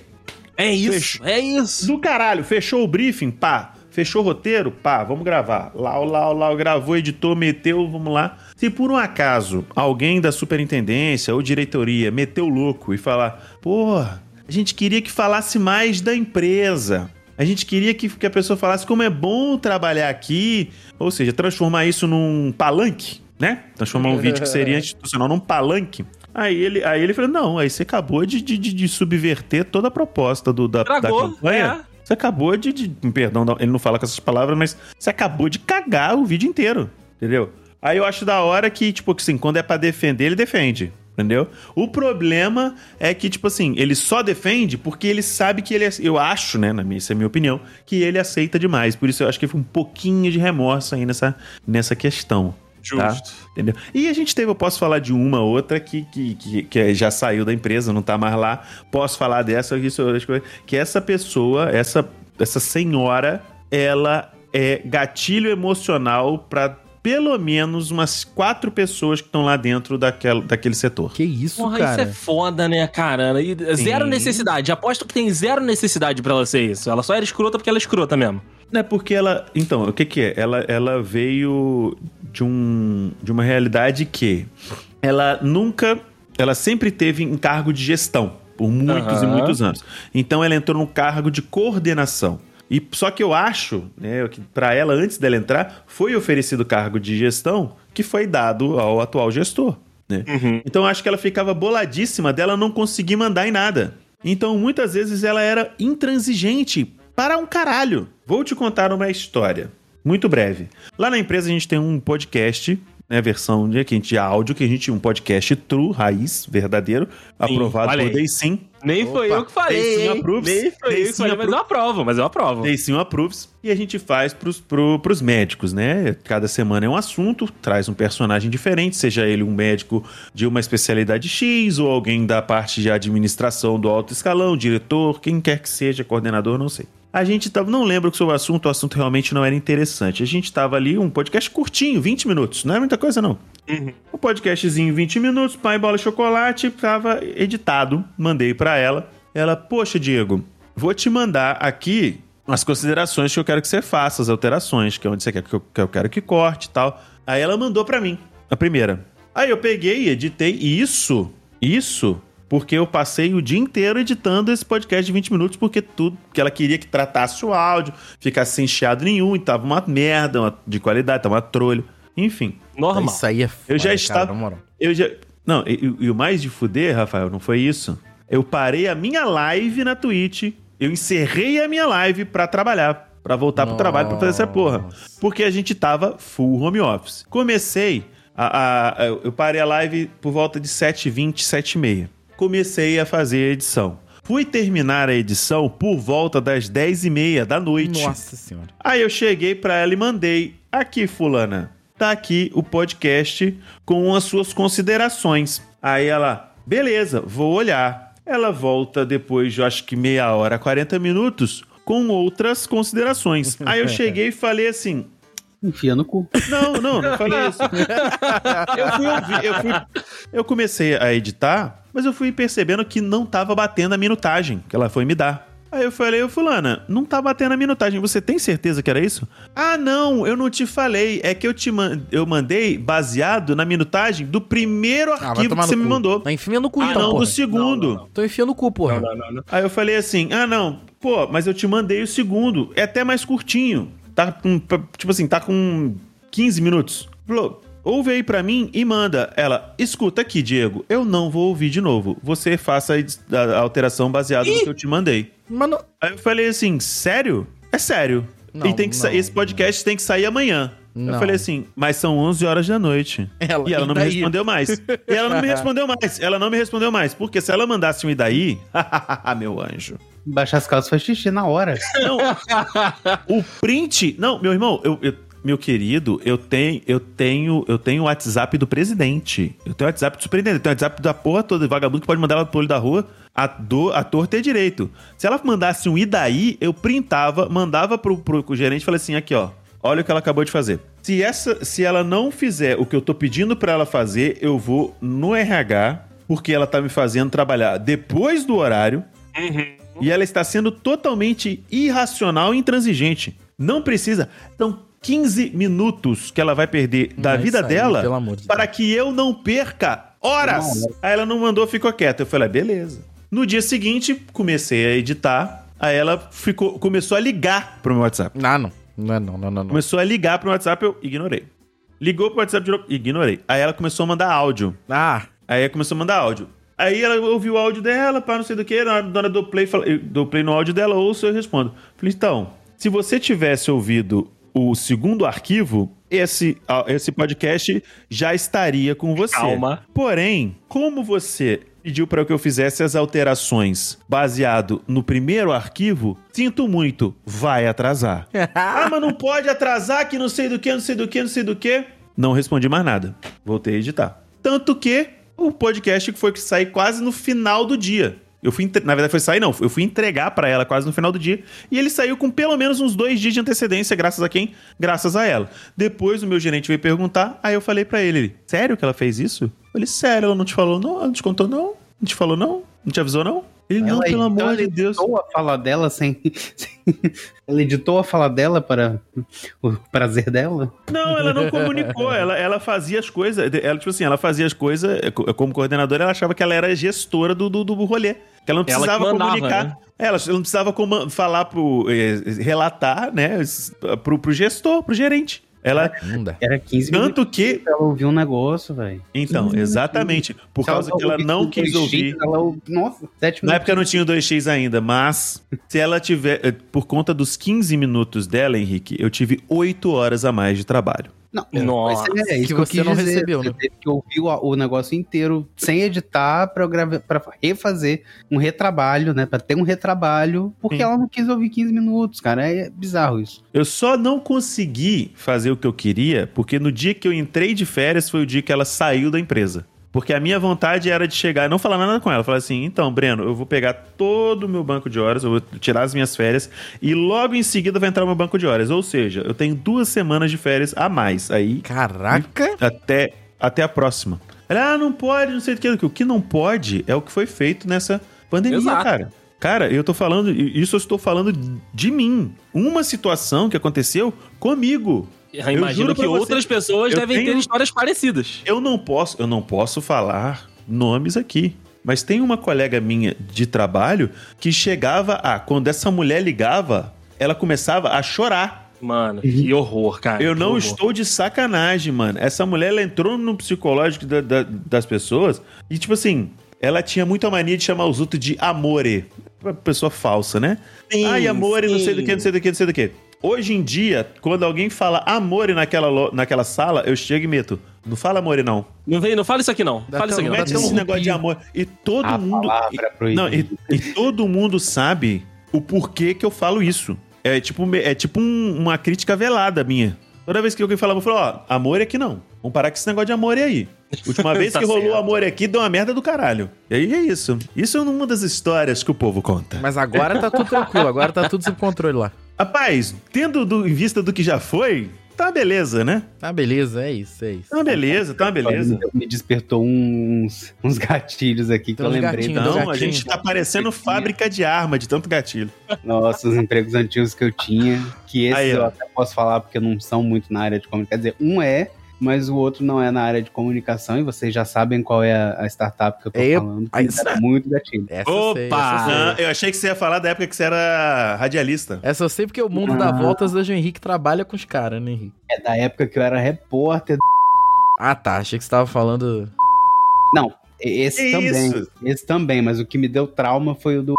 É isso, Fechou. é isso. Do caralho, fechou o briefing, pá. Fechou o roteiro, pá, vamos gravar. Lá, lá, lá, gravou, editou, meteu, vamos lá. Se por um acaso alguém da superintendência ou diretoria meteu o louco e falar, porra, a gente queria que falasse mais da empresa. A gente queria que, que a pessoa falasse como é bom trabalhar aqui. Ou seja, transformar isso num palanque, né? Transformar um vídeo que seria institucional num palanque. Aí ele, aí ele falou: não, aí você acabou de, de, de- subverter toda a proposta do, da, da Tragou, campanha. é. Você acabou de, de- Perdão, ele não fala com essas palavras, mas você acabou de cagar o vídeo inteiro. Entendeu? Aí eu acho da hora que, tipo, que assim, quando é pra defender, ele defende. Entendeu? O problema é que, tipo assim, ele só defende porque ele sabe que ele. Eu acho, né? Na minha, essa é a minha opinião, que ele aceita demais. Por isso eu acho que foi um pouquinho de remorso aí nessa, nessa questão. Tá? Justo. Entendeu? E a gente teve, eu posso falar de uma outra que, que, que, que já saiu da empresa, não tá mais lá. Posso falar dessa, isso. Que essa pessoa, essa, essa senhora, ela é gatilho emocional pra pelo menos umas quatro pessoas que estão lá dentro daquela, daquele setor. Que isso, Porra, cara? isso é foda, né, cara? E zero Sim. necessidade. Aposto que tem zero necessidade pra ela ser isso. Ela só era escrota porque ela é escrota mesmo. Não é porque ela. Então, o que, que é? Ela, ela veio de, um, de uma realidade que ela nunca. Ela sempre teve em cargo de gestão, por muitos e Aham. muitos anos. Então ela entrou no cargo de coordenação. E só que eu acho, né, que para ela antes dela entrar, foi oferecido o cargo de gestão que foi dado ao atual gestor, né? Então eu acho que ela ficava boladíssima dela não conseguir mandar em nada. Então muitas vezes ela era intransigente para um caralho. Vou te contar uma história, muito breve. Lá na empresa a gente tem um podcast, né, versão de, que a gente, áudio, que a gente um podcast true, raiz, verdadeiro, aprovado olha por aí. Daysim. Nem foi Opa, eu que falei. Dei sim approves. Nem foi Dei eu que sim falei, mas eu aprovo, mas eu aprovo. Daysim approves. E a gente faz pros, pro, pros médicos, né? Cada semana é um assunto, traz um personagem diferente, seja ele um médico de uma especialidade X ou alguém da parte de administração do alto escalão, diretor, quem quer que seja, coordenador, não sei. A gente tava, não lembro sobre o assunto, o assunto realmente não era interessante. A gente tava ali, um podcast curtinho, 20 minutos, não é muita coisa não. Um podcastzinho 20 minutos, pai, bola e chocolate, tava editado, mandei pra ela. Ela, poxa, Diego, vou te mandar aqui as considerações que eu quero que você faça, as alterações, que é onde você quer que eu, que eu quero que corte e tal. Aí ela mandou pra mim, a primeira. Aí eu peguei e editei e isso, isso, porque eu passei o dia inteiro editando esse podcast de 20 minutos, porque tudo, que ela queria que tratasse o áudio, ficasse sem chiado nenhum, e tava uma merda uma- de qualidade, tava uma trolho. Enfim, Normal. Isso aí é foda, Eu já cara, estava- na moral. eu já. Não, e, e o mais de fuder, Rafael, não foi isso. Eu parei a minha live na Twitch. Eu encerrei a minha live pra trabalhar. Pra voltar pro trabalho pra fazer essa porra. Nossa. Porque a gente tava full home office. Comecei. A, a- a- eu parei a live por volta de 7h20, 7h30. Comecei a fazer a edição. Fui terminar a edição por volta das 10h30 da noite. Nossa senhora. Aí eu cheguei pra ela e mandei: Aqui, Fulana, tá aqui o podcast com as suas considerações. Aí ela, beleza, vou olhar. Ela volta depois de, eu acho que meia hora, 40 minutos, com outras considerações. Aí eu cheguei e falei assim: Enfia no cu. não, não, não falei isso. eu fui ouvir, eu fui. Eu comecei a editar, mas eu fui percebendo que não tava batendo a minutagem que ela foi me dar. Aí eu falei, ô fulana, não tá batendo a minutagem, você tem certeza que era isso? Ah, não, eu não te falei, é que eu te man eu mandei baseado na minutagem do primeiro Ah, arquivo tomar que você no me cu. mandou. Tá enfiando no cu, Ah, então, não, porra. do segundo. Não, não, não. Tô enfiando no cu, porra. Não, não, não, não. Aí eu falei assim: ah, não, pô, mas eu te mandei o segundo. É até mais curtinho. Tá com, tipo assim, tá com 15 minutos. Falou, ouve aí pra mim e manda. Ela, escuta aqui, Diego, eu não vou ouvir de novo. Você faça a, alteração baseada no que eu te mandei. Mano, Aí eu falei assim: sério? É sério. Não, e tem que não, esse podcast tem que sair amanhã. Não. Eu falei assim, mas são 11 horas da noite. Ela- e ela não me respondeu mais. E ela não me respondeu mais. Ela não me respondeu mais. Porque se ela mandasse um e daí, meu anjo. Baixar as calças faz xixi na hora. Não. o print. Não, meu irmão, eu, eu- meu querido, eu tenho, eu tenho, eu tenho o WhatsApp do presidente. Eu tenho o WhatsApp do superintendente, eu tenho o WhatsApp da porra toda, vagabundo que pode mandar ela pro olho da rua. A, do, a torta ter direito. Se ela mandasse um e daí, eu printava, mandava pro, pro, pro gerente e falei assim: aqui, ó. Olha o que ela acabou de fazer. Se, essa, se ela não fizer o que eu tô pedindo pra ela fazer, eu vou no RH, porque ela tá me fazendo trabalhar depois do horário. E ela está sendo totalmente irracional e intransigente. Não precisa. São 15 minutos que ela vai perder da Não, vida aí, dela de para que eu não perca horas. Aí ela não mandou, ficou quieta. Eu falei, ah, beleza. No dia seguinte, comecei a editar. Aí ela ficou, começou a ligar pro meu WhatsApp. Ah, não. Não, é não, não, não. não. Começou a ligar pro meu WhatsApp, eu ignorei. Ligou pro WhatsApp de novo, ignorei. Aí ela começou a mandar áudio. Ah, Aí começou a mandar áudio. Aí ela ouviu o áudio dela, pá, não sei do que, na hora dona do play, fala- dou play no áudio dela, ouço eu respondo. Falei, então, se você tivesse ouvido o segundo arquivo, esse, esse podcast já estaria com você. Calma. Porém, como você pediu para que eu fizesse as alterações baseado no primeiro arquivo, sinto muito, vai atrasar. ah, mas não pode atrasar que não sei do que, não sei do que, não sei do que. Não respondi mais nada. Voltei a editar. Tanto que o podcast foi que sair quase no final do dia. Eu fui, na verdade, foi sair, não. Eu fui entregar pra ela quase no final do dia. E ele saiu com pelo menos uns dois dias de antecedência, graças a quem? Graças a ela. Depois o meu gerente veio perguntar, aí eu falei pra ele: sério que ela fez isso? Eu falei, sério, ela não te falou, não? Ela não te contou, não? Não te falou, não? Não te avisou, não? Ele, não, Ela pelo editou- amor de ela Deus. editou a fala dela sem, sem- Ela editou a fala dela para o prazer dela? Não, ela não comunicou. Ela, ela fazia as coisas. Ela, tipo assim, ela fazia as coisas. eh, co- Como coordenadora, ela achava que ela era gestora do, do, do rolê. Que ela não Ela precisava mandava, comunicar. né? Ela não precisava falar pro. eh, relatar, né? Pro, pro gestor, pro gerente. Ela. Era 15 minutos Tanto que. ela ouvir um negócio, velho. Então, exatamente. Por causa que ela não quis ouvir. Ela, nossa, 7 Na época não tinha o 2x ainda, mas se ela tiver. eh, Por conta dos 15 minutos dela, Henrique, eu tive 8 horas a mais de trabalho. Não, Nossa, mas é, isso que que, eu você não dizer. recebeu, Você né? teve que ouvir o, o negócio inteiro sem editar pra, eu grava- pra refazer um retrabalho, né? Pra ter um retrabalho, porque Sim. ela não quis ouvir 15 minutos, cara. É bizarro isso. Eu só não consegui fazer o que eu queria, porque no dia que eu entrei de férias foi o dia que ela saiu da empresa. Porque a minha vontade era de chegar e não falar nada com ela. Falar assim, então, Breno, eu vou pegar todo o meu banco de horas, eu vou tirar as minhas férias e logo em seguida vai entrar o meu banco de horas. Ou seja, eu tenho duas semanas de férias a mais. Aí Caraca. até, até a próxima. Ela, ah, não pode, não sei o que. O que não pode é o que foi feito nessa pandemia, Exato. cara. Cara, eu tô falando, isso eu estou falando de mim. Uma situação que aconteceu comigo. Eu imagino juro que você, outras pessoas devem ter tenho- histórias parecidas. Eu não posso, eu não posso falar nomes aqui. Mas tem uma colega minha de trabalho que chegava a, quando essa mulher ligava, ela começava a chorar. Mano, que horror, cara. Eu não horror. estou de sacanagem, mano. Essa mulher, ela entrou no psicológico da- da- das pessoas e, tipo assim, ela tinha muita mania de chamar os outros de amore. Uma Pessoa falsa, né? Sim, Ai, amore, não sei do sim. que, não sei do que, não sei do que. Hoje em dia, quando alguém fala amore naquela, naquela sala, eu chego e meto. Não fala amore, não. Não, vem, não fala isso aqui, não. Dá fala isso até aqui, não. Mete esse negócio de amor. E todo A mundo. palavra proibida. Não, e, e todo mundo sabe o porquê que eu falo isso. É tipo, é tipo um- uma crítica velada minha. Toda vez que alguém falava, eu falo, ó, amor é que não. Vamos parar com esse negócio de amor aí. Última vez Tá que rolou certo. amor aqui, deu uma merda do caralho. E aí é isso. Isso é uma das histórias que o povo conta. Mas agora tá tudo tranquilo, agora tá tudo sob controle lá. Rapaz, tendo do- em vista do que já foi, tá uma beleza, né? Tá, beleza, é isso, é isso. Tá uma beleza, tá uma beleza. Me despertou uns, uns gatilhos aqui que eu lembrei. Dos Não, a gente tá parecendo fábrica de arma de tanto gatilho. Nossa, os empregos antigos que eu tinha. Que esses Aí, eu até posso falar porque não são muito na área de comunicação. Quer dizer, um é, mas o outro não é na área de comunicação. E vocês já sabem qual é a, a startup que eu tô Eu- falando. Aí, Que era muito gatilho. Essa eu sei, Opa! essa eu sei. Ah, eu achei que você ia falar da época que você era radialista. Essa eu sei porque o mundo dá Ah. voltas hoje o Henrique trabalha com os caras, né, Henrique? É da época que eu era repórter. Ah, tá. Achei que você tava falando. Não, esse Que também. isso? Esse também, mas o que me deu trauma foi o do.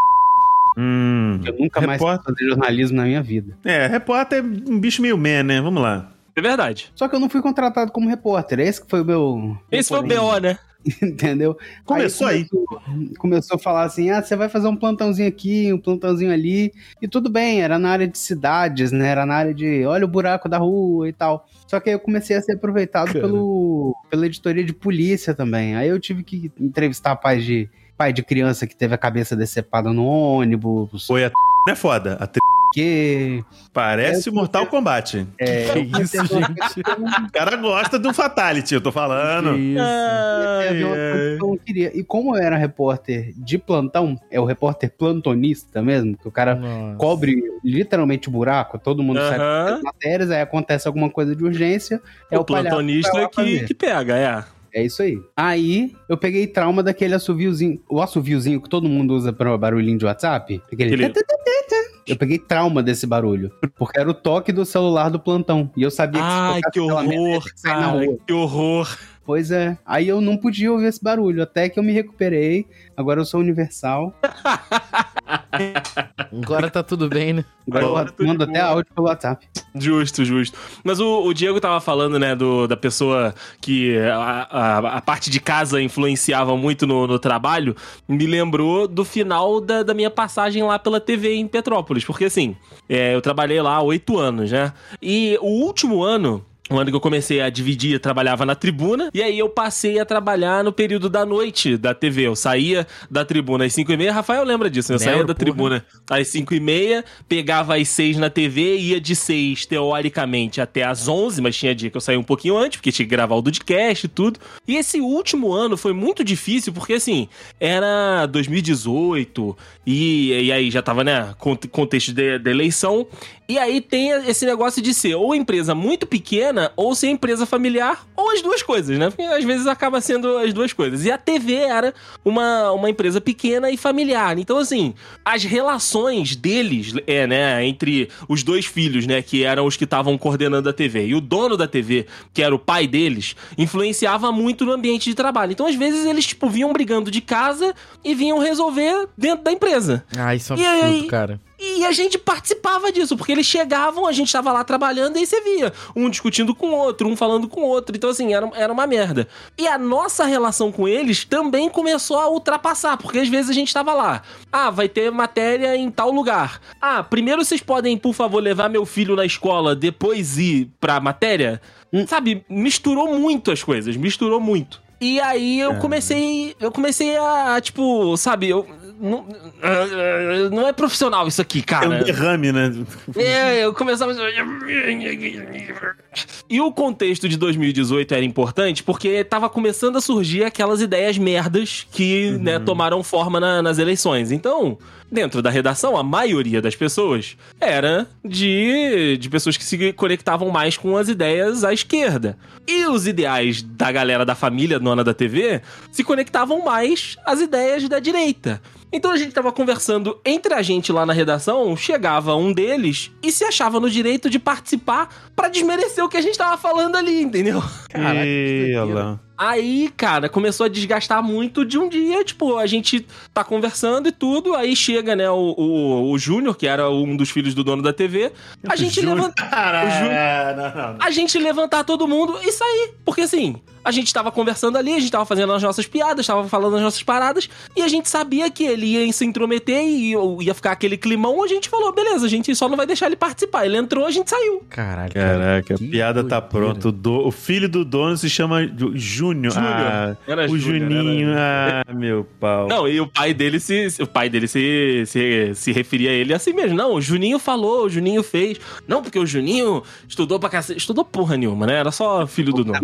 Hum. Eu nunca mais Repórter. quis fazer jornalismo na minha vida. É, repórter é um bicho meio man, né? Vamos lá. É verdade. Só que eu não fui contratado como repórter. Esse que foi o meu. Esse foi o BO, né? Entendeu? Começou aí. começou, começou a falar assim: ah, você vai fazer um plantãozinho aqui, um plantãozinho ali. E tudo bem, era na área de cidades, né? Era na área de olha o buraco da rua e tal. Só que aí eu comecei a ser aproveitado Cara. pelo, pela editoria de polícia também. Aí eu tive que entrevistar pais de. Pai de criança que teve a cabeça decepada no ônibus, Foi a é foda. A que Parece É, Mortal Kombat. é, Que isso, gente? O cara gosta do Fatality, eu tô falando. Que isso. Eu não queria. E como eu era repórter de plantão, é o repórter plantonista mesmo, que o cara Nossa. cobre literalmente o buraco, todo mundo sai Aham. das matérias, aí acontece alguma coisa de urgência, é o, plantonista lá que, que pega, é. É isso aí. Aí eu peguei trauma daquele assoviozinho, o assoviozinho que todo mundo usa para barulhinho de WhatsApp. Aquele... Aquele- Eu peguei trauma desse barulho, porque era o toque do celular do plantão. E eu sabia que se Ai, que merda, horror, cara. Que horror. Pois é. Aí eu não podia ouvir esse barulho, até que eu me recuperei. Agora eu sou universal. Agora tá tudo bem, né? Agora Agora eu mando até áudio pelo WhatsApp. Justo, justo. Mas o, o Diego tava falando, né, do, da pessoa que a, a, a parte de casa influenciava muito no, no trabalho. Me lembrou do final da, da minha passagem lá pela TV em Petrópolis. Porque, assim, é, eu trabalhei lá há oito anos, né? E o último ano. O ano que eu comecei a dividir, eu trabalhava na tribuna, e aí eu passei a trabalhar no período da noite da TV. Eu saía da tribuna às 5 e meia, Rafael lembra disso, né? Eu saía da porra. tribuna às 5 e meia, pegava às 6 na TV, ia de 6, teoricamente, até às 11, mas tinha dia que eu saía um pouquinho antes, porque tinha que gravar o Dudcast e tudo. E esse último ano foi muito difícil, porque assim, era 2018, e, e aí já tava, né, cont- contexto de, de eleição, e aí tem esse negócio de ser ou empresa muito pequena, ou ser empresa familiar, ou as duas coisas, né? Porque às vezes acaba sendo as duas coisas. E a TV era uma, uma empresa pequena e familiar. Então, assim, as relações deles, é, né, entre os dois filhos, né, que eram os que estavam coordenando a TV, e o dono da TV, que era o pai deles, influenciava muito no ambiente de trabalho. Então, às vezes, eles, tipo, vinham brigando de casa e vinham resolver dentro da empresa. Ah, isso é um absurdo, aí? cara. E a gente participava disso, porque eles chegavam, a gente tava lá trabalhando, e aí você via um discutindo com o outro, um falando com o outro. Então, assim, era, era uma merda. E a nossa relação com eles também começou a ultrapassar, porque às vezes a gente tava lá. Ah, vai ter matéria em tal lugar. Ah, primeiro vocês podem, por favor, levar meu filho na escola, depois ir pra matéria? Sabe, misturou muito as coisas, misturou muito. E aí eu comecei, eu comecei a, tipo, sabe, eu não, não é profissional isso aqui, É cara. um derrame, né? É, eu começava. E o contexto de 2018 era importante porque tava começando a surgir aquelas ideias merdas que, né, tomaram forma na- nas eleições. Então, dentro da redação, a maioria das pessoas era de, de pessoas que se conectavam mais com as ideias à esquerda. E os ideais da galera da família dona da TV se conectavam mais às ideias da direita. Então a gente tava conversando entre a gente lá na redação, chegava um deles e se achava no direito de participar pra desmerecer o que a gente tava falando ali, entendeu? Caraca, que Aí, cara, começou a desgastar muito de um dia, tipo, a gente tá conversando e tudo, aí chega, né, o, o, o Júnior, que era um dos filhos do dono da TV, a gente Júnior. levanta... O Ju- não, não, não. A gente levantar todo mundo e sair. Porque assim, a gente tava conversando ali, a gente tava fazendo as nossas piadas, tava falando as nossas paradas, e a gente sabia que ele ia se intrometer e ia ficar aquele climão, a gente falou, beleza, a gente só não vai deixar ele participar. Ele entrou, a gente saiu. Caralho. cara, Caraca, a que piada tá doideira. pronta. O, filho do dono se chama Ju- Júnior. Júnior. Ah, Era o Júnior, Juninho. era- Ah, meu pau. Não, e o pai dele se. O pai dele se, se, se referia a ele assim mesmo. Não, o Juninho falou, o Juninho fez. Não, porque o Juninho estudou pra cacete. Estudou porra nenhuma, né? Era só filho do nome.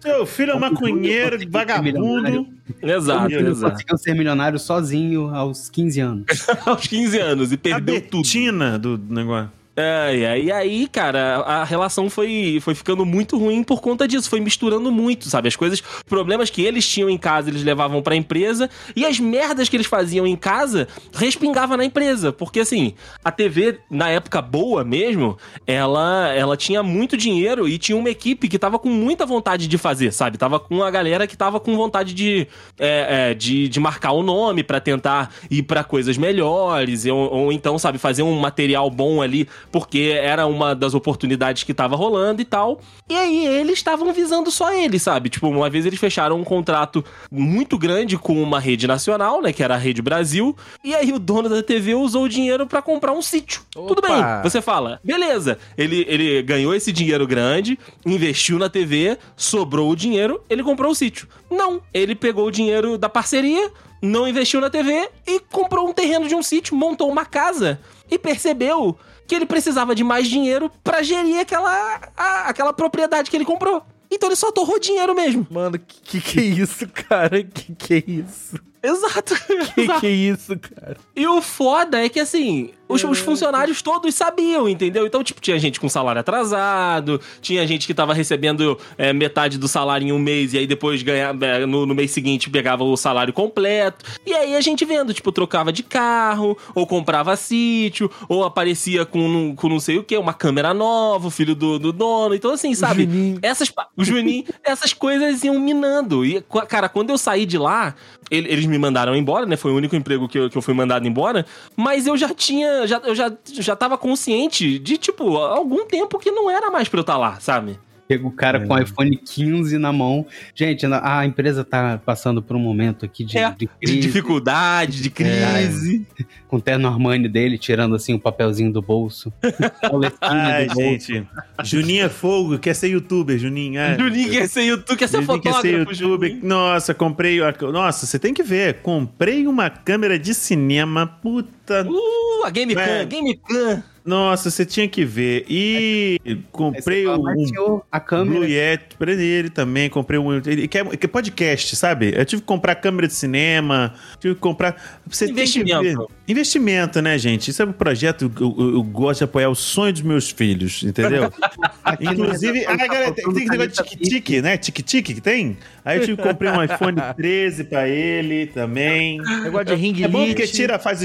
Seu filho é maconheiro, vagabundo. milionário? Exato, exato. conseguiu ser milionário sozinho aos 15 anos. Aos 15 anos e A perdeu tudo. Betina do negócio. É, e aí, cara, a relação foi, foi ficando muito ruim por conta disso. Foi misturando muito, sabe? As coisas, problemas que eles tinham em casa, eles levavam pra empresa. E as merdas que eles faziam em casa respingava na empresa. Porque, assim, a TV, na época boa mesmo, ela, ela tinha muito dinheiro e tinha uma equipe que tava com muita vontade de fazer, sabe? Tava com a galera que tava com vontade de, é, é, de, de marcar o nome pra tentar ir pra coisas melhores. Ou, ou então, sabe, fazer um material bom ali porque era uma das oportunidades que tava rolando e tal. E aí eles estavam visando só ele, sabe? Tipo, uma vez eles fecharam um contrato muito grande com uma rede nacional, né, que era a Rede Brasil, e aí o dono da TV usou o dinheiro pra comprar um sítio. Tudo bem, você fala, beleza, ele, ele ganhou esse dinheiro grande, investiu na TV, sobrou o dinheiro, ele comprou o sítio. Não, ele pegou o dinheiro da parceria, não investiu na TV e comprou um terreno de um sítio, montou uma casa e percebeu que ele precisava de mais dinheiro pra gerir aquela, a- aquela propriedade que ele comprou. Então ele só torrou dinheiro mesmo. Mano, que que é isso, cara? Que que é isso? Exato. Que exato. que é isso, cara? E o foda é que, assim, os, os funcionários todos sabiam, entendeu? Então, tipo, tinha gente com salário atrasado, tinha gente que tava recebendo é, metade do salário em um mês e aí depois ganhava, é, no, no mês seguinte pegava o salário completo. E aí a gente vendo, tipo, trocava de carro, ou comprava sítio, ou aparecia com, com não sei o que, uma câmera nova, o filho do, do dono. Então, assim, sabe? Juninho. Essas, o Juninho, essas coisas iam minando. E, cara, quando eu saí de lá, ele- eles me mandaram embora, né? Foi o único emprego que eu, que eu fui mandado embora. Mas eu já tinha, já, eu já, já tava consciente de, tipo, algum tempo que não era mais pra eu estar lá, sabe? Chega o cara com o iPhone 15 na mão. Gente, a empresa tá passando por um momento aqui de, É, de De dificuldade, de crise. Com o terno Armani dele, tirando assim o papelzinho do bolso. Ai, do bolso. gente. Juninho é fogo, quer ser youtuber, Juninho. Ai, Juninho quer ser YouTube, quer ser Juninho quer fotógrafo, ser youtuber. Juninho. Nossa, comprei. Nossa, você tem que ver. Comprei uma câmera de cinema. Puta. Uh, a Game É. Cam, Game Cam. Nossa, você tinha que ver. E comprei fala, um, a câmera. Blue Yeti pra ele também. Comprei um. Ele quer, quer podcast, sabe? Eu tive que comprar câmera de cinema. Tive que comprar. Você tem que Investimento. ver. Investimento, né, gente? Isso é um projeto. Eu, eu- eu gosto de apoiar o sonho dos meus filhos, entendeu? Inclusive, ah, galera, tem, tem negócio de tique-tique, né? Tique-tique que tem? Aí eu tive que comprar um iPhone 13 pra ele também. Negócio de ring É bom porque tira, faz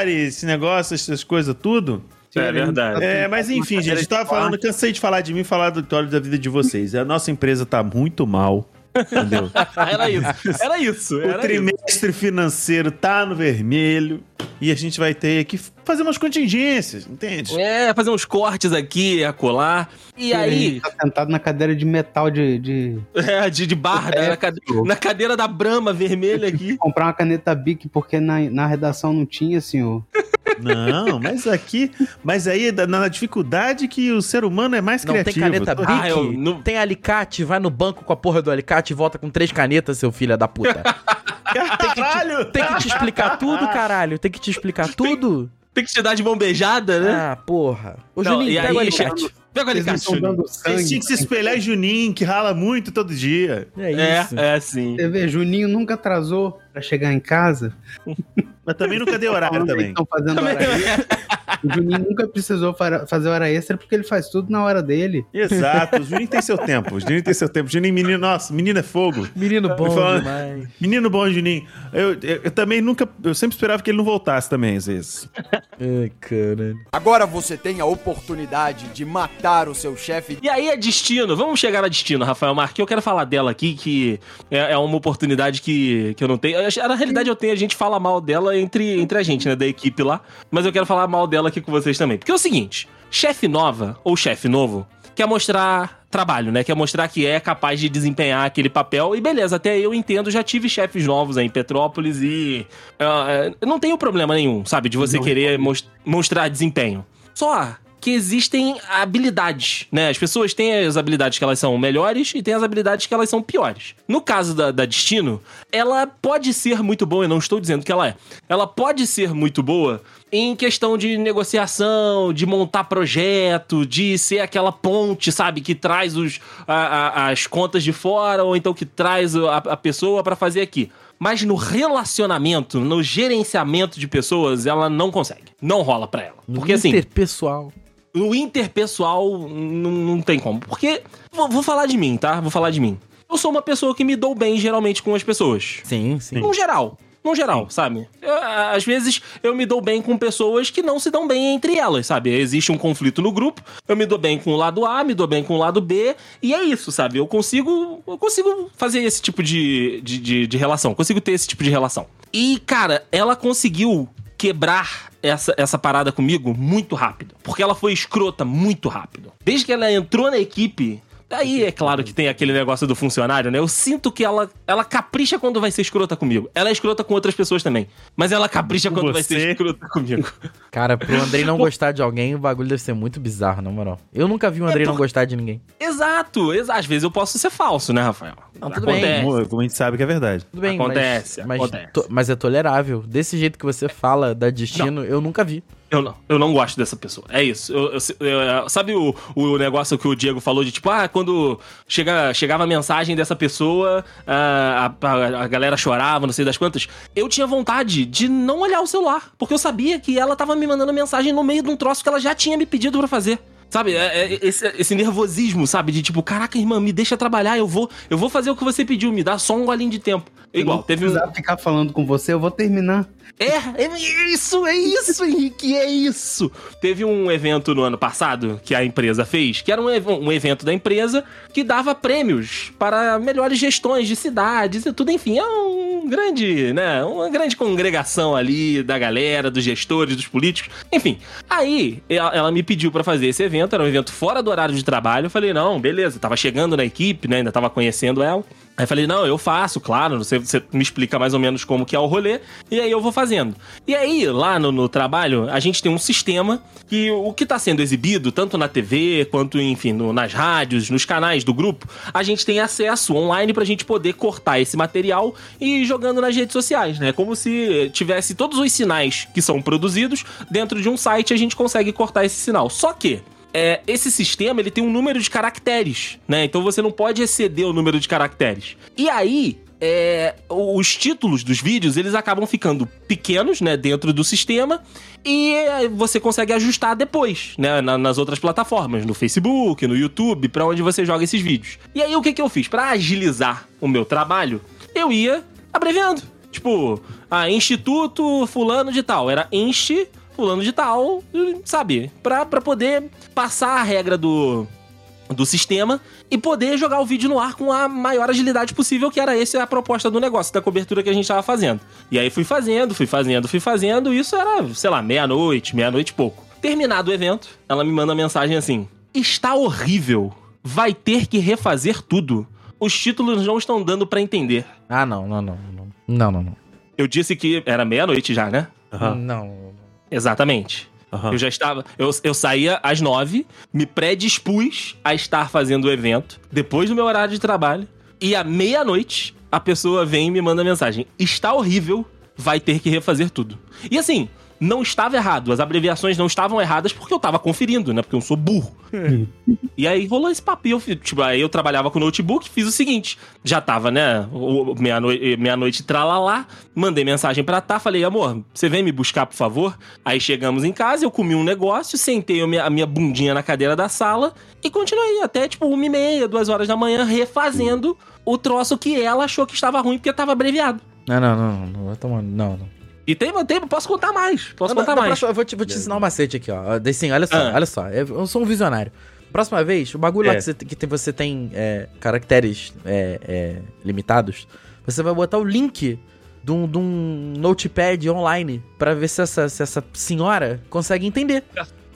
stories, esse negócio, essas coisas tudo. É verdade. É, mas enfim, gente, eu tava falando, cansei de falar de mim, falar do Vitório da vida de vocês. A nossa empresa tá muito mal, entendeu? Era isso. Era isso. o Era isso. trimestre financeiro tá no vermelho e a gente vai ter que fazer umas contingências, entende? É, fazer uns cortes aqui, acolá. E aí, Tá sentado na cadeira de metal de, de é, de, de barra, né, na, cade- na cadeira da Brama vermelha aqui. comprar uma caneta Bic porque na, na redação não tinha, senhor. Não, mas aqui, mas aí é na dificuldade que o ser humano é mais Não tem criativo. caneta Bic? Ah, eu não- Tem alicate? Vai no banco com a porra do alicate e volta com três canetas, seu filho da puta. Caralho! Tem que te explicar tudo, caralho. Tem que te explicar tudo. Tem que te dar de mão beijada, né? Ah, porra. Ô, Não, Juninho, e pega o aí, alicate. Pega o alicate, Juninho. dando sangue. Vocês tinham que se espelhar em Juninho, que rala muito todo dia. É É, isso. é sim. Você vê, Juninho nunca atrasou pra chegar em casa. Mas também nunca deu horário também. Estão fazendo hora extra. O Juninho nunca precisou fazer hora extra porque ele faz tudo na hora dele. Exato, o Juninho tem seu tempo. O Juninho tem seu tempo. Juninho, menino, nossa, menino é fogo. Menino bom falando- demais. Menino bom, Juninho. Eu, eu, eu também nunca. Eu sempre esperava que ele não voltasse também, às vezes. Ai, caralho. Agora você tem a oportunidade de matar o seu chefe E aí é destino. Vamos chegar a destino, Rafael Marques. Eu quero falar dela aqui, que é, é uma oportunidade que, que eu não tenho. Na realidade, eu tenho, a gente fala mal dela entre, entre a gente, né? Da equipe lá. Mas eu quero falar mal dela aqui com vocês também. Porque é o seguinte: chefe nova ou chefe novo quer mostrar trabalho, né? Quer mostrar que é capaz de desempenhar aquele papel. E beleza, até eu entendo, já tive chefes novos aí em Petrópolis e. é, não tenho problema nenhum, sabe? De você Não querer mos- mostrar desempenho. Só que existem habilidades, né? As pessoas têm as habilidades que elas são melhores e têm as habilidades que elas são piores. No caso da, da Destino, ela pode ser muito boa, eu não estou dizendo que ela é. Ela pode ser muito boa em questão de negociação, de montar projeto, de ser aquela ponte, sabe, que traz os, a- a- as contas de fora ou então que traz a, a pessoa pra fazer aqui. Mas no relacionamento, no gerenciamento de pessoas, ela não consegue. Não rola pra ela. Porque assim, Interpessoal. No interpessoal não, não tem como. Porque. Vou, vou falar de mim, tá? Vou falar de mim. Eu sou uma pessoa que me dou bem geralmente com as pessoas. Sim, sim. No geral. No geral, sabe? Eu, às vezes eu me dou bem com pessoas que não se dão bem entre elas, sabe? Existe um conflito no grupo, eu me dou bem com o lado A, me dou bem com o lado B, e é isso, sabe? Eu consigo. Eu consigo fazer esse tipo de, de, de, de relação, consigo ter esse tipo de relação. E, cara, ela conseguiu quebrar essa, essa parada comigo muito rápido. Porque ela foi escrota muito rápido. Desde que ela entrou na equipe. Aí é claro que tem aquele negócio do funcionário, né? Eu sinto que ela, ela capricha quando vai ser escrota comigo. Ela é escrota com outras pessoas também. Mas ela capricha quando vai você? ser escrota comigo. Cara, pro Andrei não gostar de alguém, o bagulho deve ser muito bizarro, na moral. Eu nunca vi o Andrei É por- não gostar de ninguém. Exato, exa- às vezes eu posso ser falso, né, Rafael? Não, tudo bem. Acontece. Como, como a gente sabe que é verdade. Tudo bem, Acontece, mas, mas, acontece. to- mas é tolerável. Desse jeito que você fala da destino, eu nunca vi. Eu não, eu não gosto dessa pessoa. É isso. Eu- eu- eu- sabe o, o negócio que o Diego falou de tipo, ah, quando chega, chegava a mensagem dessa pessoa, ah, a, a- a galera chorava, não sei das quantas. Eu tinha vontade de não olhar o celular, porque eu sabia que ela tava me mandando mensagem no meio de um troço que ela já tinha me pedido pra fazer. Sabe, é- é esse, esse nervosismo, sabe? De tipo, caraca, irmã, me deixa trabalhar, eu vou, eu vou fazer o que você pediu, me dá só um golinho de tempo. Igual, teve um. ficar falando com você, eu vou terminar. É, é isso, é isso, Henrique, é isso. Teve um evento no ano passado que a empresa fez, que era um, um evento da empresa que dava prêmios para melhores gestões de cidades e tudo, enfim, é um grande, né, uma grande congregação ali da galera, dos gestores, dos políticos, enfim. Aí, ela, ela me pediu para fazer esse evento, era um evento fora do horário de trabalho, eu falei, não, beleza, tava chegando na equipe, né, ainda tava conhecendo ela. Aí falei, não, eu faço, claro, você, você me explica mais ou menos como que é o rolê, e aí eu vou fazendo. E aí, lá no, no trabalho, a gente tem um sistema que o que tá sendo exibido, tanto na TV, quanto, enfim, no- nas rádios, nos canais do grupo, a gente tem acesso online pra gente poder cortar esse material e ir jogando nas redes sociais, né? Como se tivesse todos os sinais que são produzidos dentro de um site, a gente consegue cortar esse sinal. Só que é, esse sistema ele tem um número de caracteres, né? Então você não pode exceder o número de caracteres. E aí, é, os títulos dos vídeos eles acabam ficando pequenos, né, dentro do sistema e é, você consegue ajustar depois, né, na- nas outras plataformas, no Facebook, no YouTube, pra onde você joga esses vídeos. E aí o que que eu fiz Pra agilizar o meu trabalho? Eu ia abreviando, tipo, a Instituto Fulano de Tal, era Insti fulano de tal, sabe? Pra, pra poder passar a regra do, do sistema e poder jogar o vídeo no ar com a maior agilidade possível, que era essa a proposta do negócio, da cobertura que a gente tava fazendo. E aí fui fazendo, fui fazendo, fui fazendo, isso era, sei lá, meia-noite, meia-noite e pouco. Terminado o evento, ela me manda mensagem assim: Está horrível. Vai ter que refazer tudo. Os títulos não estão dando pra entender. Ah, não, não, não. Não, não, não. não. Eu disse que era meia-noite já, né? Aham, Não. Exatamente. aham. Eu já estava. Eu, eu saía às nove, me predispus a estar fazendo o evento depois do meu horário de trabalho. E à meia-noite, a pessoa vem e me manda mensagem: Está horrível, vai ter que refazer tudo. E assim, não estava errado. As abreviações não estavam erradas porque eu tava conferindo, né? Porque eu sou burro. E aí rolou esse papo. Eu, tipo, aí eu trabalhava com notebook, fiz o seguinte: já tava, né? Meia-noite meia -noite, tralalá, mandei mensagem pra Tá, falei, amor, você vem me buscar, por favor? Aí chegamos em casa, eu comi um negócio, sentei a minha, a minha bundinha na cadeira da sala e continuei até, tipo, uma e meia, duas horas da manhã, refazendo o troço que ela achou que estava ruim porque tava abreviado. Não, não, não, não, não vai tomar. Não, não. E tem, tem posso contar mais. Posso Não, contar não, mais. próxima- eu vou te, vou te ensinar um macete aqui, ó. Assim, olha só, Ah. olha só. Eu, sou um visionário. Próxima vez, o bagulho lá É. que você, que tem- você tem é, caracteres é, é, limitados, você vai botar o link de um, de um notepad online pra ver se essa, se essa senhora consegue entender.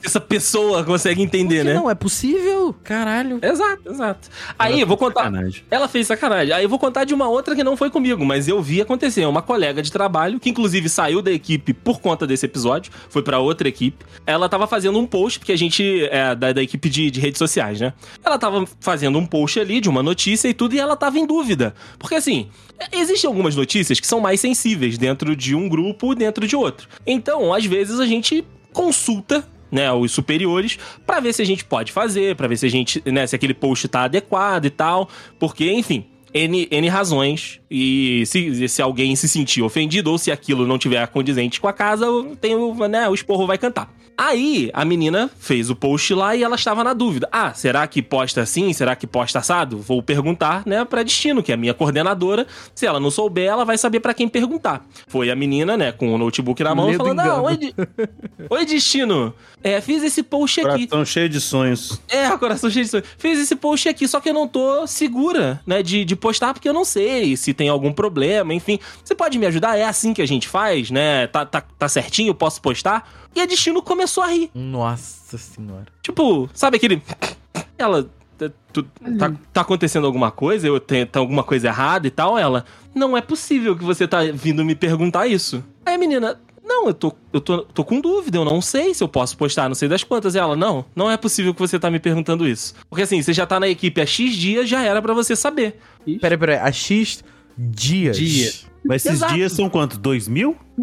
Essa pessoa consegue entender, né? Não, é possível. Caralho. Exato, exato. Aí, eu vou contar. Sacanagem. Ela fez sacanagem. Aí eu vou contar de uma outra que não foi comigo, mas eu vi acontecer. Uma colega de trabalho, que inclusive saiu da equipe por conta desse episódio, foi pra outra equipe. Ela tava fazendo um post, porque a gente é da, da equipe de, de redes sociais, né? Ela tava fazendo um post ali de uma notícia e tudo, e ela tava em dúvida. Porque assim. Existem algumas notícias que são mais sensíveis dentro de um grupo dentro de outro. Então, às vezes, a gente consulta né, os superiores, pra ver se a gente pode fazer, pra ver se a gente, né, se aquele post tá adequado e tal, porque, enfim, N, N razões, e se, se alguém se sentir ofendido, ou se aquilo não tiver condizente com a casa, tem, o, né, o esporro vai cantar. Aí, a menina fez o post lá e ela estava na dúvida. Ah, será que posta assim? Será que posta assado? Vou perguntar, né, pra Destino, que é a minha coordenadora. Se ela não souber, ela vai saber pra quem perguntar. Foi a menina, né, com o notebook na mão, Medo falando: engano. Ah, oi, oi, Destino. É, fiz esse post aqui. Coração cheio de sonhos. É, coração cheio de sonho. Fiz esse post aqui, só que eu não tô segura, né, de, de postar, porque eu não sei se tem algum problema, enfim. Você pode me ajudar? É assim que a gente faz, né? Tá, tá, tá certinho, eu posso postar? E a Destino começou a rir. Nossa senhora. Tipo, sabe aquele. Ela. tá- tu- Tá, tá acontecendo alguma coisa? Eu tenho tá alguma coisa errada e tal? Ela. Não é possível que você tá vindo me perguntar isso. Aí a menina. Não, eu tô, eu tô, tô com dúvida, eu não sei se eu posso postar, não sei das quantas. E ela, não, não é possível que você tá me perguntando isso. Porque assim, você já tá na equipe há X dias, já era pra você saber. Peraí, peraí. A X dias. Dia. Mas esses Exato. dias são quantos? Dois mil?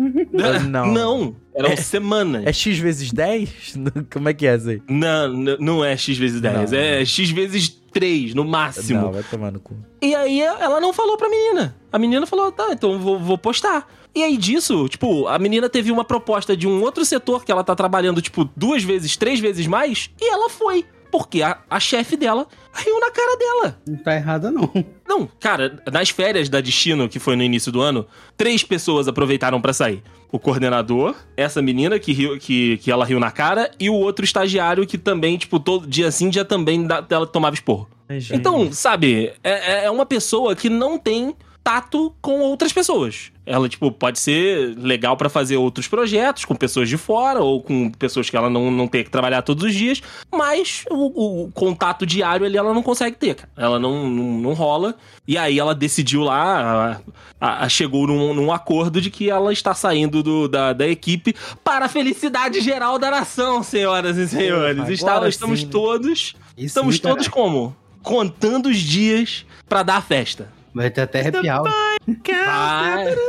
Não. Não, eram É- semanas. É X vezes 10? Como é que é isso aí? Não, não é X vezes 10, Não. é X vezes 3, no máximo. Não, vai tomar no cu. E aí ela não falou pra menina. A menina falou, tá, então eu vou, vou postar. E aí disso, tipo, a menina teve uma proposta de um outro setor que ela tá trabalhando, tipo, duas vezes, três vezes mais, e ela foi. Porque a, a chefe dela riu na cara dela. Não tá errada, não. Não, cara, nas férias da Destino, que foi no início do ano, três pessoas aproveitaram pra sair. O coordenador, essa menina que, riu, que, que ela riu na cara, e o outro estagiário que também, tipo, todo dia sim, dia também da- ela tomava esporro. Então, sabe, é, é uma pessoa que não tem tato com outras pessoas. Ela, tipo, pode ser legal pra fazer outros projetos com pessoas de fora ou com pessoas que ela não, não tem que trabalhar todos os dias, mas o, o contato diário ali ela não consegue ter, cara. Ela não, não, não rola. E aí ela decidiu lá, a- a- a- chegou num, num acordo de que ela está saindo do- da, da equipe para a felicidade geral da nação, senhoras e senhores. Está- estamos sim, né? todos Estamos sim, cara. todos como? Contando os dias pra dar a festa. Vai ter até arrepiar. Vai.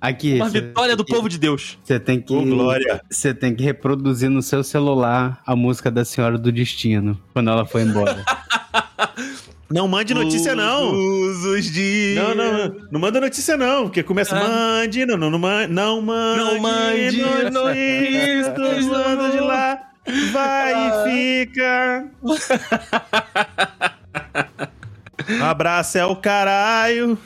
Aqui, Uma cê- vitória do povo de Deus. Você tem que. Ô, glória. Você tem que reproduzir no seu celular a música da Senhora do Destino, quando ela foi embora. Não mande notícia, não. Todos os dias. Não, não, não manda notícia não, porque começa Ah. mande, não, não, não, não mande, Não mande notícias, notícias, manda de lá, vai Ah. e fica. Abraço é o caralho.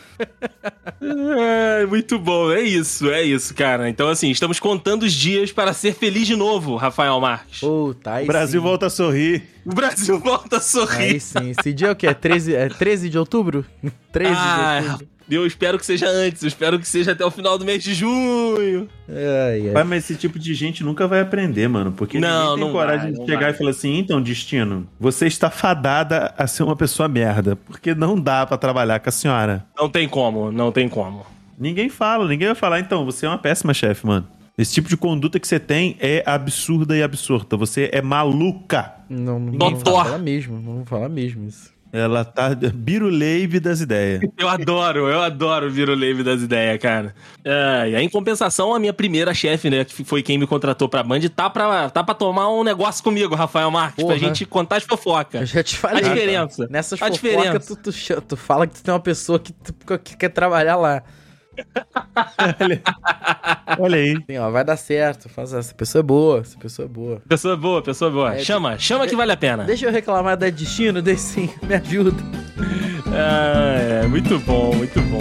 É, muito bom, é isso, é isso, cara. Então, assim, estamos contando os dias para ser feliz de novo, Rafael Marques. Puta, aí O Brasil sim. volta a sorrir. O Brasil volta a sorrir. Aí sim. Esse dia é o quê? É 13, é 13 de outubro? 13 de Ah, outubro. Eu espero que seja antes, eu espero que seja até o final do mês de junho. Ai, ai. Vai, mas esse tipo de gente nunca vai aprender, mano. Porque Não, ninguém tem não coragem vai, de chegar vai. e falar assim: então, destino, você está fadada a ser uma pessoa merda. Porque não dá pra trabalhar com a senhora. Não tem como, não tem como. Ninguém fala, ninguém vai falar, então, você é uma péssima chefe, mano. Esse tipo de conduta que você tem é absurda e absurda. Você é maluca. Não, não, não vou falar mesmo. Não vou falar mesmo isso. Ela tá biruleibe das ideias. Eu adoro, eu adoro o Viruleve das ideias, cara. É, e aí, em compensação, a minha primeira chefe, né, que foi quem me contratou pra Band, tá pra, tá pra tomar um negócio comigo, Rafael Marques, Porra. pra gente contar as Eu fofocas. já te falei. A diferença. Nessas A fofocas, diferença. tu, tu, tu fala que tu tem uma pessoa que, tu- que quer trabalhar lá. Olha aí. Assim, ó, vai dar certo. Faz essa pessoa é boa, essa pessoa é boa. Pessoa boa, pessoa boa. É, chama, chama que vale a pena. Deixa eu reclamar da destino, deixa sim, me ajuda. É, é, muito bom, muito bom.